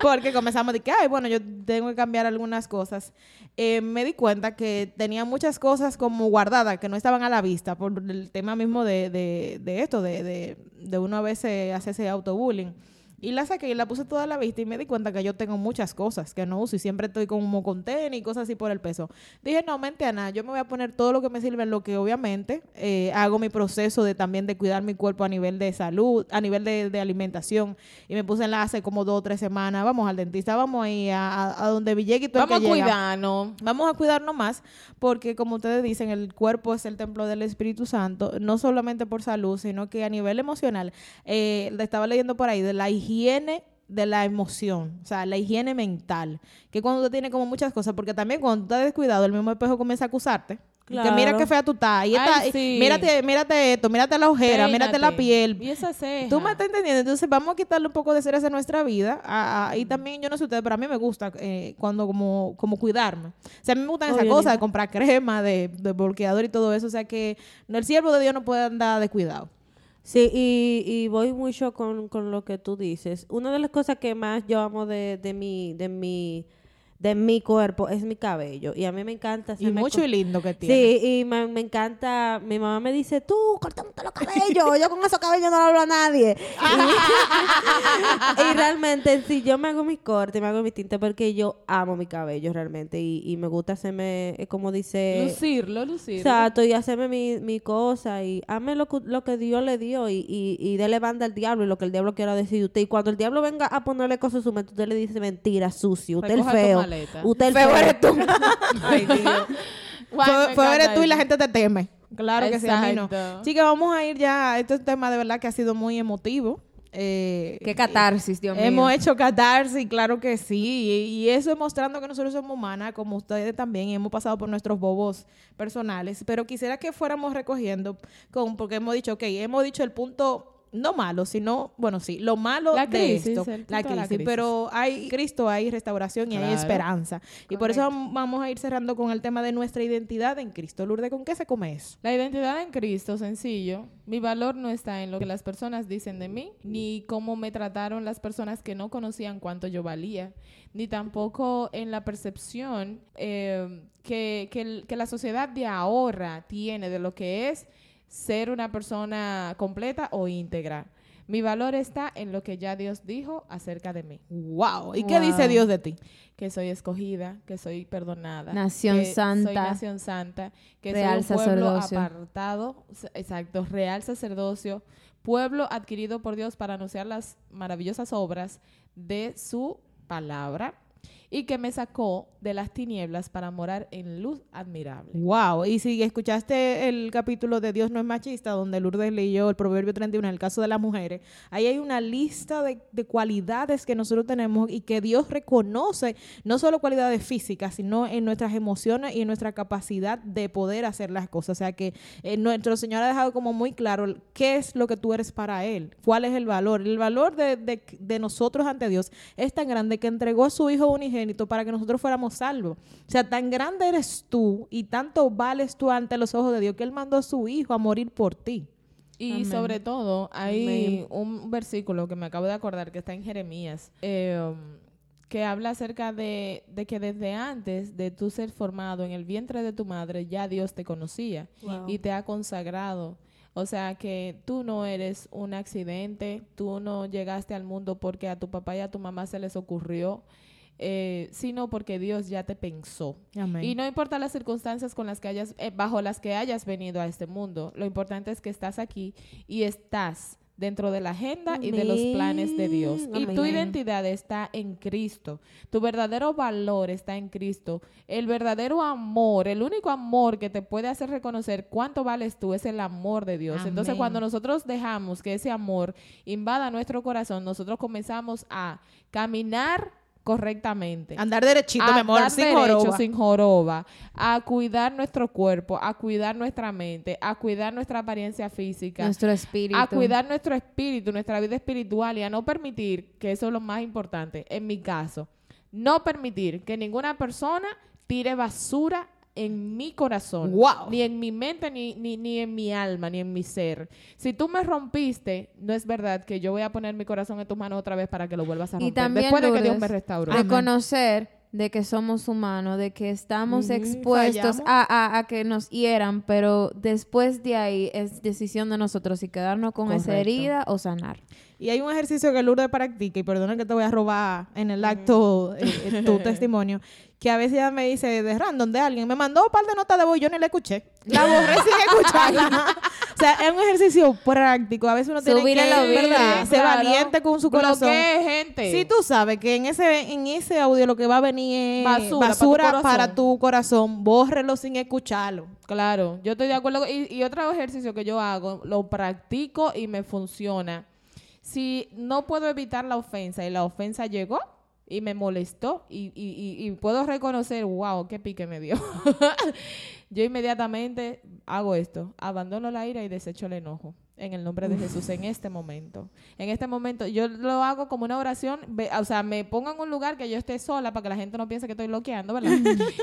porque comenzamos de que, ay, bueno, yo tengo que cambiar algunas cosas, eh, me di cuenta que tenía muchas cosas como guardadas que no estaban a la vista por el tema mismo de, de, esto, de, de, de uno a veces hacerse autobullying. Y la saqué y la puse toda a la vista y me di cuenta que yo tengo muchas cosas que no uso y siempre estoy como con tenis y cosas así por el peso. Dije, no, mente Ana, yo me voy a poner todo lo que me sirve en lo que obviamente eh, hago mi proceso de también de cuidar mi cuerpo a nivel de salud, a nivel de, de alimentación. Y me puse en la hace como dos o tres semanas, vamos al dentista, vamos ahí a, a- a donde Villegas y todo el Vamos a que llega. cuidarnos. Vamos a cuidarnos más porque, como ustedes dicen, el cuerpo es el templo del Espíritu Santo, no solamente por salud, sino que a nivel emocional. Eh, le estaba leyendo por ahí de la higiene de la emoción, o sea, la higiene mental, que cuando usted tiene como muchas cosas, porque también cuando tú estás descuidado, el mismo espejo comienza a acusarte. Que Claro. mira qué fea tú estás, y esta- Ay, y mírate, mírate esto, mírate la ojera, mírate la piel, Y esa ceja. Tú me estás entendiendo. Entonces, vamos a quitarle un poco de estrés a nuestra vida. a- a- y también, yo no sé ustedes, pero a mí me gusta eh, cuando como, como cuidarme. O sea, a mí me gustan esas cosas de comprar crema, de, de bloqueador y todo eso. O sea, que el siervo de Dios no puede andar descuidado. Sí, y, y voy mucho con, con lo que tú dices. Una de las cosas que más yo amo de, de mi, de mi, de mi cuerpo es mi cabello. Y a mí me encanta Y mucho y lindo que tiene. Sí, y me, me encanta, mi mamá me dice, tú, cortame los cabellos, yo con esos cabellos no hablo a nadie. [laughs] [laughs] y, realmente, sí, yo me hago mis cortes, me hago mis tintes porque yo amo mi cabello realmente y, y me gusta hacerme, eh, como dice... Lucirlo, lucirlo. Exacto, y hacerme mi, mi cosa y ame lo, que- lo que Dios le dio y, y, y dele banda al diablo y lo que el diablo quiera decir usted. Y cuando el diablo venga a ponerle cosas a su mente, usted le dice mentira, sucio, usted tu feo. Maleta. Usted el Feo feo. eres tú. [laughs] Ay, Dios. Guay, fue encanta eres tú y la gente te teme. Claro que sí, a mí no. Exacto. Chicas, vamos a ir ya. Este es un tema de verdad que ha sido muy emotivo. Eh, Qué catarsis, Dios mío. Hemos hecho catarsis, claro que sí. Y, y eso es mostrando que nosotros somos humanas, como ustedes también, y hemos pasado por nuestros bobos personales. Pero quisiera que fuéramos recogiendo, con, porque hemos dicho, ok, hemos dicho el punto no malo, sino, bueno, sí, lo malo La de crisis, esto, la de la crisis, crisis. Pero hay Cristo, hay restauración y hay esperanza. Y por eso vam- vamos a ir cerrando con el tema de nuestra identidad en Cristo. Lourdes, ¿con qué se come eso? La identidad en Cristo, sencillo. Mi valor no está en lo que las personas dicen de mí, ni cómo me trataron las personas que no conocían cuánto yo valía, ni tampoco en la percepción eh, que, que el- que la sociedad de ahora tiene de lo que es ser una persona completa o íntegra. Mi valor está en lo que ya Dios dijo acerca de mí. ¡Wow! ¿Y qué dice Dios de ti? que soy escogida, que soy perdonada. Nación que Soy santa. nación santa, que Real soy un pueblo sacerdocio. apartado, exacto, real sacerdocio, pueblo adquirido por Dios para anunciar las maravillosas obras de su palabra y que me sacó de las tinieblas para morar en luz admirable. Wow, y si escuchaste el capítulo de Dios no es machista, donde Lourdes leyó el Proverbio 31 en el caso de las mujeres, ahí hay una lista de, de cualidades que nosotros tenemos y que Dios reconoce, no solo cualidades físicas, sino en nuestras emociones y en nuestra capacidad de poder hacer las cosas. O sea que eh, nuestro Señor ha dejado como muy claro qué es lo que tú eres para Él, cuál es el valor. El valor de nosotros ante Dios es tan grande que entregó a su Hijo unigénito para que nosotros fuéramos salvos. O sea, tan grande eres tú y tanto vales tú ante los ojos de Dios que Él mandó a su Hijo a morir por ti. Y Amén. sobre todo, hay Amén. un versículo que me acabo de acordar que está en Jeremías, eh, que habla acerca de, de que desde antes de tú ser formado en el vientre de tu madre, ya Dios te conocía Wow. y te ha consagrado. O sea que tú no eres un accidente, tú no llegaste al mundo porque a tu papá y a tu mamá se les ocurrió, eh, sino porque Dios ya te pensó. Amén. Y no importa las circunstancias con las que hayas, eh, bajo las que hayas venido a este mundo, lo importante es que estás aquí y estás dentro de la agenda y de los planes de Dios. Y tu identidad está en Cristo. Tu verdadero valor está en Cristo. El verdadero amor, el único amor que te puede hacer reconocer cuánto vales tú es el amor de Dios. Entonces, cuando nosotros dejamos que ese amor invada nuestro corazón, nosotros comenzamos a caminar correctamente Andar derechito, a mi amor, sin derecho, joroba. sin joroba, a cuidar nuestro cuerpo, a cuidar nuestra mente, a cuidar nuestra apariencia física, Nuestro espíritu. a cuidar nuestro espíritu, nuestra vida espiritual y a no permitir, que eso es lo más importante, en mi caso, no permitir que ninguna persona tire basura en mi corazón, Wow. ni en mi mente, ni, ni, ni en mi alma, ni en mi ser. Si tú me rompiste, no es verdad que yo voy a poner mi corazón en tus manos otra vez para que lo vuelvas a Y romper. también, Después de que Dios me restauró. Reconocer de que somos humanos, de que estamos Ujú, expuestos a, a- a que nos hieran, pero después de ahí es decisión de nosotros si quedarnos con esa Correcto. herida o sanar. Y hay un ejercicio que Lourdes practica, y perdona que te voy a robar en el acto eh, eh, tu [laughs] testimonio, que a veces ella me dice de random de alguien, me mandó un par de notas de voz, yo ni la escuché. La borré [laughs] sin escucharla. o sea, es un ejercicio práctico. A veces uno tiene Subir que el oído. ¿verdad? ser valiente con su corazón. Bloquee gente. Si tú sabes que en ese, en ese audio lo que va a venir es Basura basura, para tu para, corazón. tu corazón, bórrelo sin escucharlo. Claro, yo estoy de acuerdo. Y, y otro ejercicio que yo hago, lo practico y me funciona. Si no puedo evitar la ofensa y la ofensa llegó y me molestó y, y- puedo reconocer, wow, qué pique me dio. [laughs] yo inmediatamente hago esto, abandono la ira y desecho el enojo. En el nombre de Jesús, en este momento. En este momento, yo lo hago como una oración, o sea, me pongo en un lugar que yo esté sola para que la gente no piense que estoy bloqueando, ¿verdad?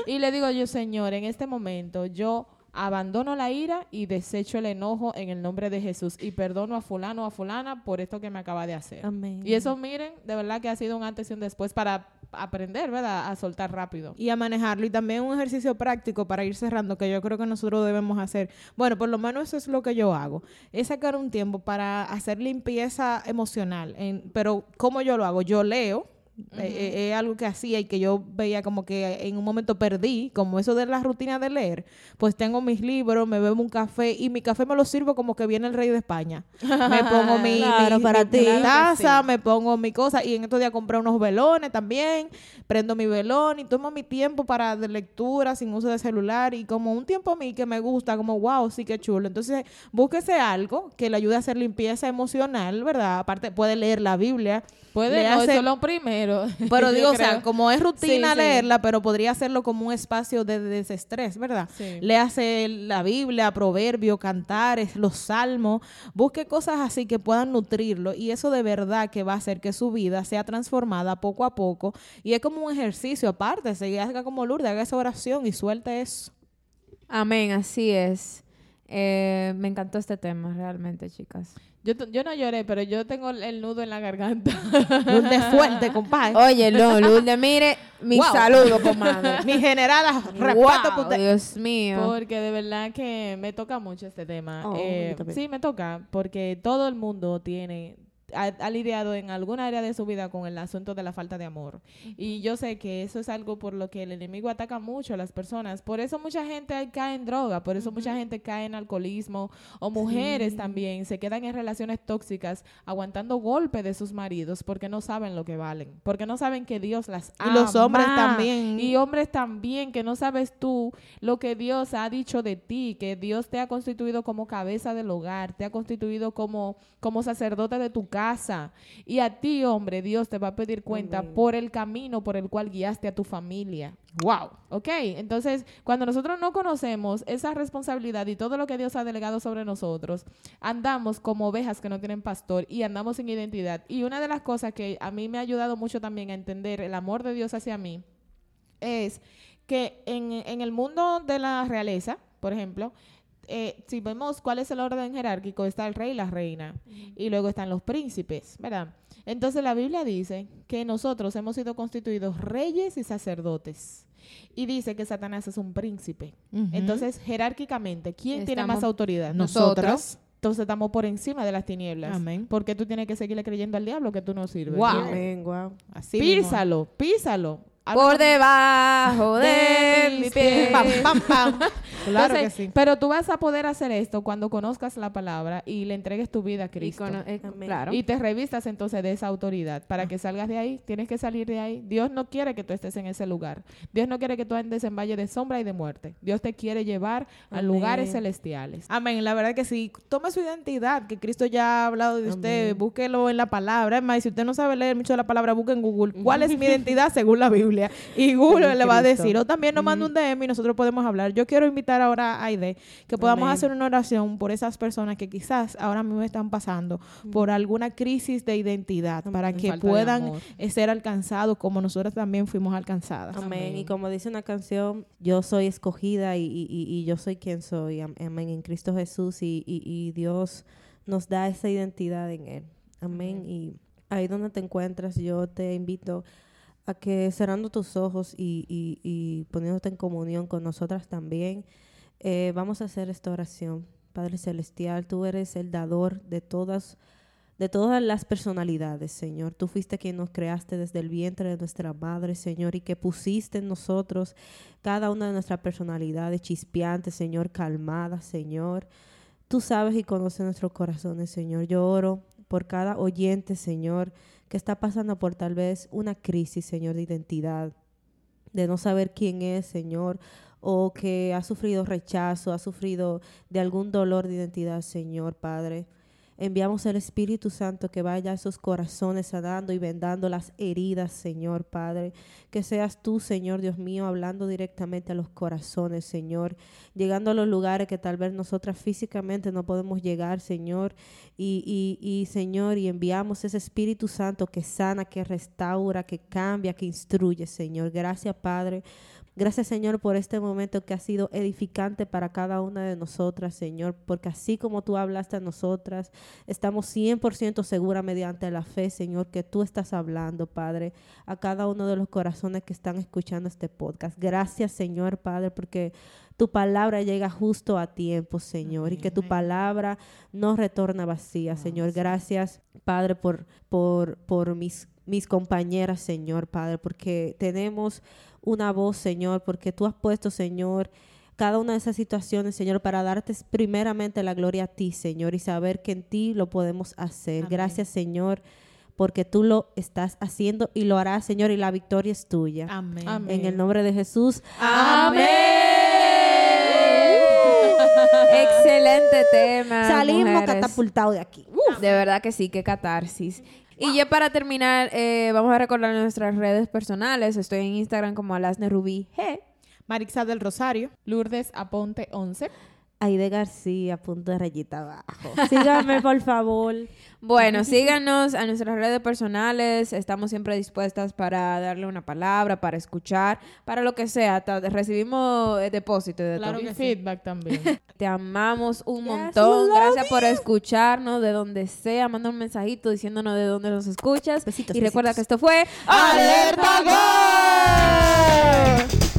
y le digo yo, Señor, en este momento yo abandono la ira y desecho el enojo en el nombre de Jesús y perdono a fulano o a fulana por esto que me acaba de hacer. Amén. Y eso, miren, de verdad que ha sido un antes y un después para aprender, ¿verdad? A soltar rápido. y a manejarlo. Y también un ejercicio práctico para ir cerrando que yo creo que nosotros debemos hacer. Bueno, por lo menos eso es lo que yo hago. Es sacar un tiempo para hacer limpieza emocional. En- pero ¿cómo yo lo hago? Yo leo. Eh, eh, es algo que hacía y que yo veía como que en un momento perdí, como eso de la rutina de leer, pues tengo mis libros, me bebo un café y mi café me lo sirvo como que viene el rey de España. Me pongo mi, [laughs] Claro, mi- para mi ti. Taza, sí. me pongo mi cosa y en estos días compré unos velones también, prendo mi velón y tomo mi tiempo para de lectura sin uso de celular y como un tiempo a mí que me gusta, como wow, sí que chulo. Entonces, búsquese algo que le ayude a hacer limpieza emocional, ¿verdad? Aparte, puede leer la Biblia. Puede, le no, hace- eso es lo primero. [laughs] Pero digo, o sea, como es rutina Sí, sí. leerla, pero podría hacerlo como un espacio de desestrés, ¿verdad? Sí. Léase la Biblia, proverbio, cantares, los salmos, busque cosas así que puedan nutrirlo y eso de verdad que va a hacer que su vida sea transformada poco a poco y es como un ejercicio aparte, se haga como Lourdes, haga esa oración y suelte eso. Amén, así es. Eh, me encantó este tema, realmente, chicas. Yo, yo no lloré, pero yo tengo el- nudo en la garganta. [laughs] Lourdes [laughs] fuerte, compadre. Oye, no, Lourdes, [laughs] mire, mi Wow. saludo, comadre. Mi general, respeto Wow, usted. Dios mío. Porque de verdad que me toca mucho este tema. Oh, Eh, sí, me toca, porque todo el mundo tiene ha, ha lidiado en alguna área de su vida con el asunto de la falta de amor. Y yo sé que eso es algo por lo que el enemigo ataca mucho a las personas. Por eso mucha gente cae en droga, por eso mucha gente cae en alcoholismo o mujeres también se quedan en relaciones tóxicas aguantando golpes de sus maridos porque no saben lo que valen, porque no saben que Dios las ama. Y los hombres también. Y hombres también, que no sabes tú lo que Dios ha dicho de ti, que Dios te ha constituido como cabeza del hogar, te ha constituido como, como sacerdote de tu casa. Y a ti, hombre, Dios te va a pedir cuenta Amén. por el camino por el cual guiaste a tu familia. Wow. Ok, entonces cuando nosotros no conocemos esa responsabilidad y todo lo que Dios ha delegado sobre nosotros, andamos como ovejas que no tienen pastor y andamos sin identidad. Y una de las cosas que a mí me ha ayudado mucho también a entender el amor de Dios hacia mí es que en, en el mundo de la realeza, por ejemplo, eh, si vemos cuál es el orden jerárquico, está el rey y la reina, y luego están los príncipes, ¿verdad? Entonces la Biblia dice que nosotros hemos sido constituidos reyes y sacerdotes. Y dice que Satanás es un príncipe. Entonces, jerárquicamente, ¿quién tiene más autoridad? nosotros. Entonces estamos por encima de las tinieblas. Amén. Porque tú tienes que seguirle creyendo al diablo que tú no sirves. Wow. Amén, guau. Así mismo. Písalo, písalo. Por debajo de mis pies. Pam, pam, pam. [laughs] Claro Entonces, que sí. Pero tú vas a poder hacer esto cuando conozcas la palabra y le entregues tu vida a Y Cristo. cono- eh, Amén. claro. Y te revistas entonces de esa autoridad. Para que salgas de ahí, tienes que salir de ahí. Dios no quiere que tú estés en ese lugar. Dios no quiere que tú andes en valle de sombra y de muerte. Dios te quiere llevar a lugares celestiales. Amén, la verdad que sí. Tome su identidad, que Cristo ya ha hablado de usted. Amén. Búsquelo en la palabra. Es más, si usted no sabe leer mucho la palabra, busque en Google. ¿Cuál es mi identidad según la Biblia? Y Google le va a decir. O también nos manda un DM y nosotros podemos hablar. Yo quiero invitar ahora a Aide que podamos Amén. hacer una oración por esas personas que quizás ahora mismo están pasando por alguna crisis de identidad para Amén. que Falta de puedan eh, ser alcanzados como nosotros también fuimos alcanzadas. Amén. Amén. Y como dice una canción, yo soy escogida y, y- y- yo soy quien soy. Am- Amén. En Cristo Jesús y, y- y Dios nos da esa identidad en Él. Amén. Y ahí donde te encuentras, yo te invito a que cerrando tus ojos y, y- y poniéndote en comunión con nosotras también, eh, vamos a hacer esta oración. Padre Celestial, tú eres el dador de todas de todas las personalidades, Señor. Tú fuiste quien nos creaste desde el vientre de nuestra madre, Señor, y que pusiste en nosotros cada una de nuestras personalidades chispeantes, Señor, calmadas, Señor. Tú sabes y conoces nuestros corazones, Señor. Yo oro por cada oyente, Señor, que está pasando por tal vez una crisis, Señor, de identidad, de no saber quién es, Señor, o que ha sufrido rechazo, ha sufrido de algún dolor de identidad, Señor, Padre. Enviamos el Espíritu Santo que vaya a esos corazones sanando y vendando las heridas, Señor Padre. Que seas tú, Señor Dios mío, hablando directamente a los corazones, Señor. Llegando a los lugares que tal vez nosotras físicamente no podemos llegar, Señor. Y, y, y Señor, y enviamos ese Espíritu Santo que sana, que restaura, que cambia, que instruye, Señor. Gracias, Padre. Gracias, Señor, por este momento que ha sido edificante para cada una de nosotras, Señor, porque así como tú hablaste a nosotras, estamos 100% seguras mediante la fe, Señor, que tú estás hablando, Padre, a cada uno de los corazones que están escuchando este podcast. Gracias, Señor, Padre, porque tu palabra llega justo a tiempo, Señor, y que tu palabra no retorna vacía, Señor. Gracias, Padre, por, por, por mis, mis compañeras, Señor, Padre, porque tenemos una voz, Señor, porque tú has puesto, Señor, cada una de esas situaciones, Señor, para darte primeramente la gloria a ti, Señor, y saber que en ti lo podemos hacer. Amén. Gracias, Señor, porque tú lo estás haciendo y lo harás, Señor, y la victoria es tuya. Amén. Amén. En el nombre de Jesús. Amén. Excelente tema. Salimos mujeres. catapultados de aquí. De verdad que sí, qué catarsis. Y ya para terminar, eh, vamos a recordar nuestras redes personales. Estoy en Instagram como Alasne Rubí G. Marixa del Rosario. Lourdes Aponte 11. Aide García, punto de rayita abajo. Síganme, por favor. [laughs] Bueno, síganos a nuestras redes personales. Estamos siempre dispuestas para darle una palabra, para escuchar, para lo que sea. Recibimos eh, depósito de Claro todo. sí. feedback también. [laughs] Te amamos un Yes, montón. Gracias por escucharnos de donde sea. Manda un mensajito diciéndonos de dónde nos escuchas. Besitos, y recuerda que esto fue ¡Alerta Gol!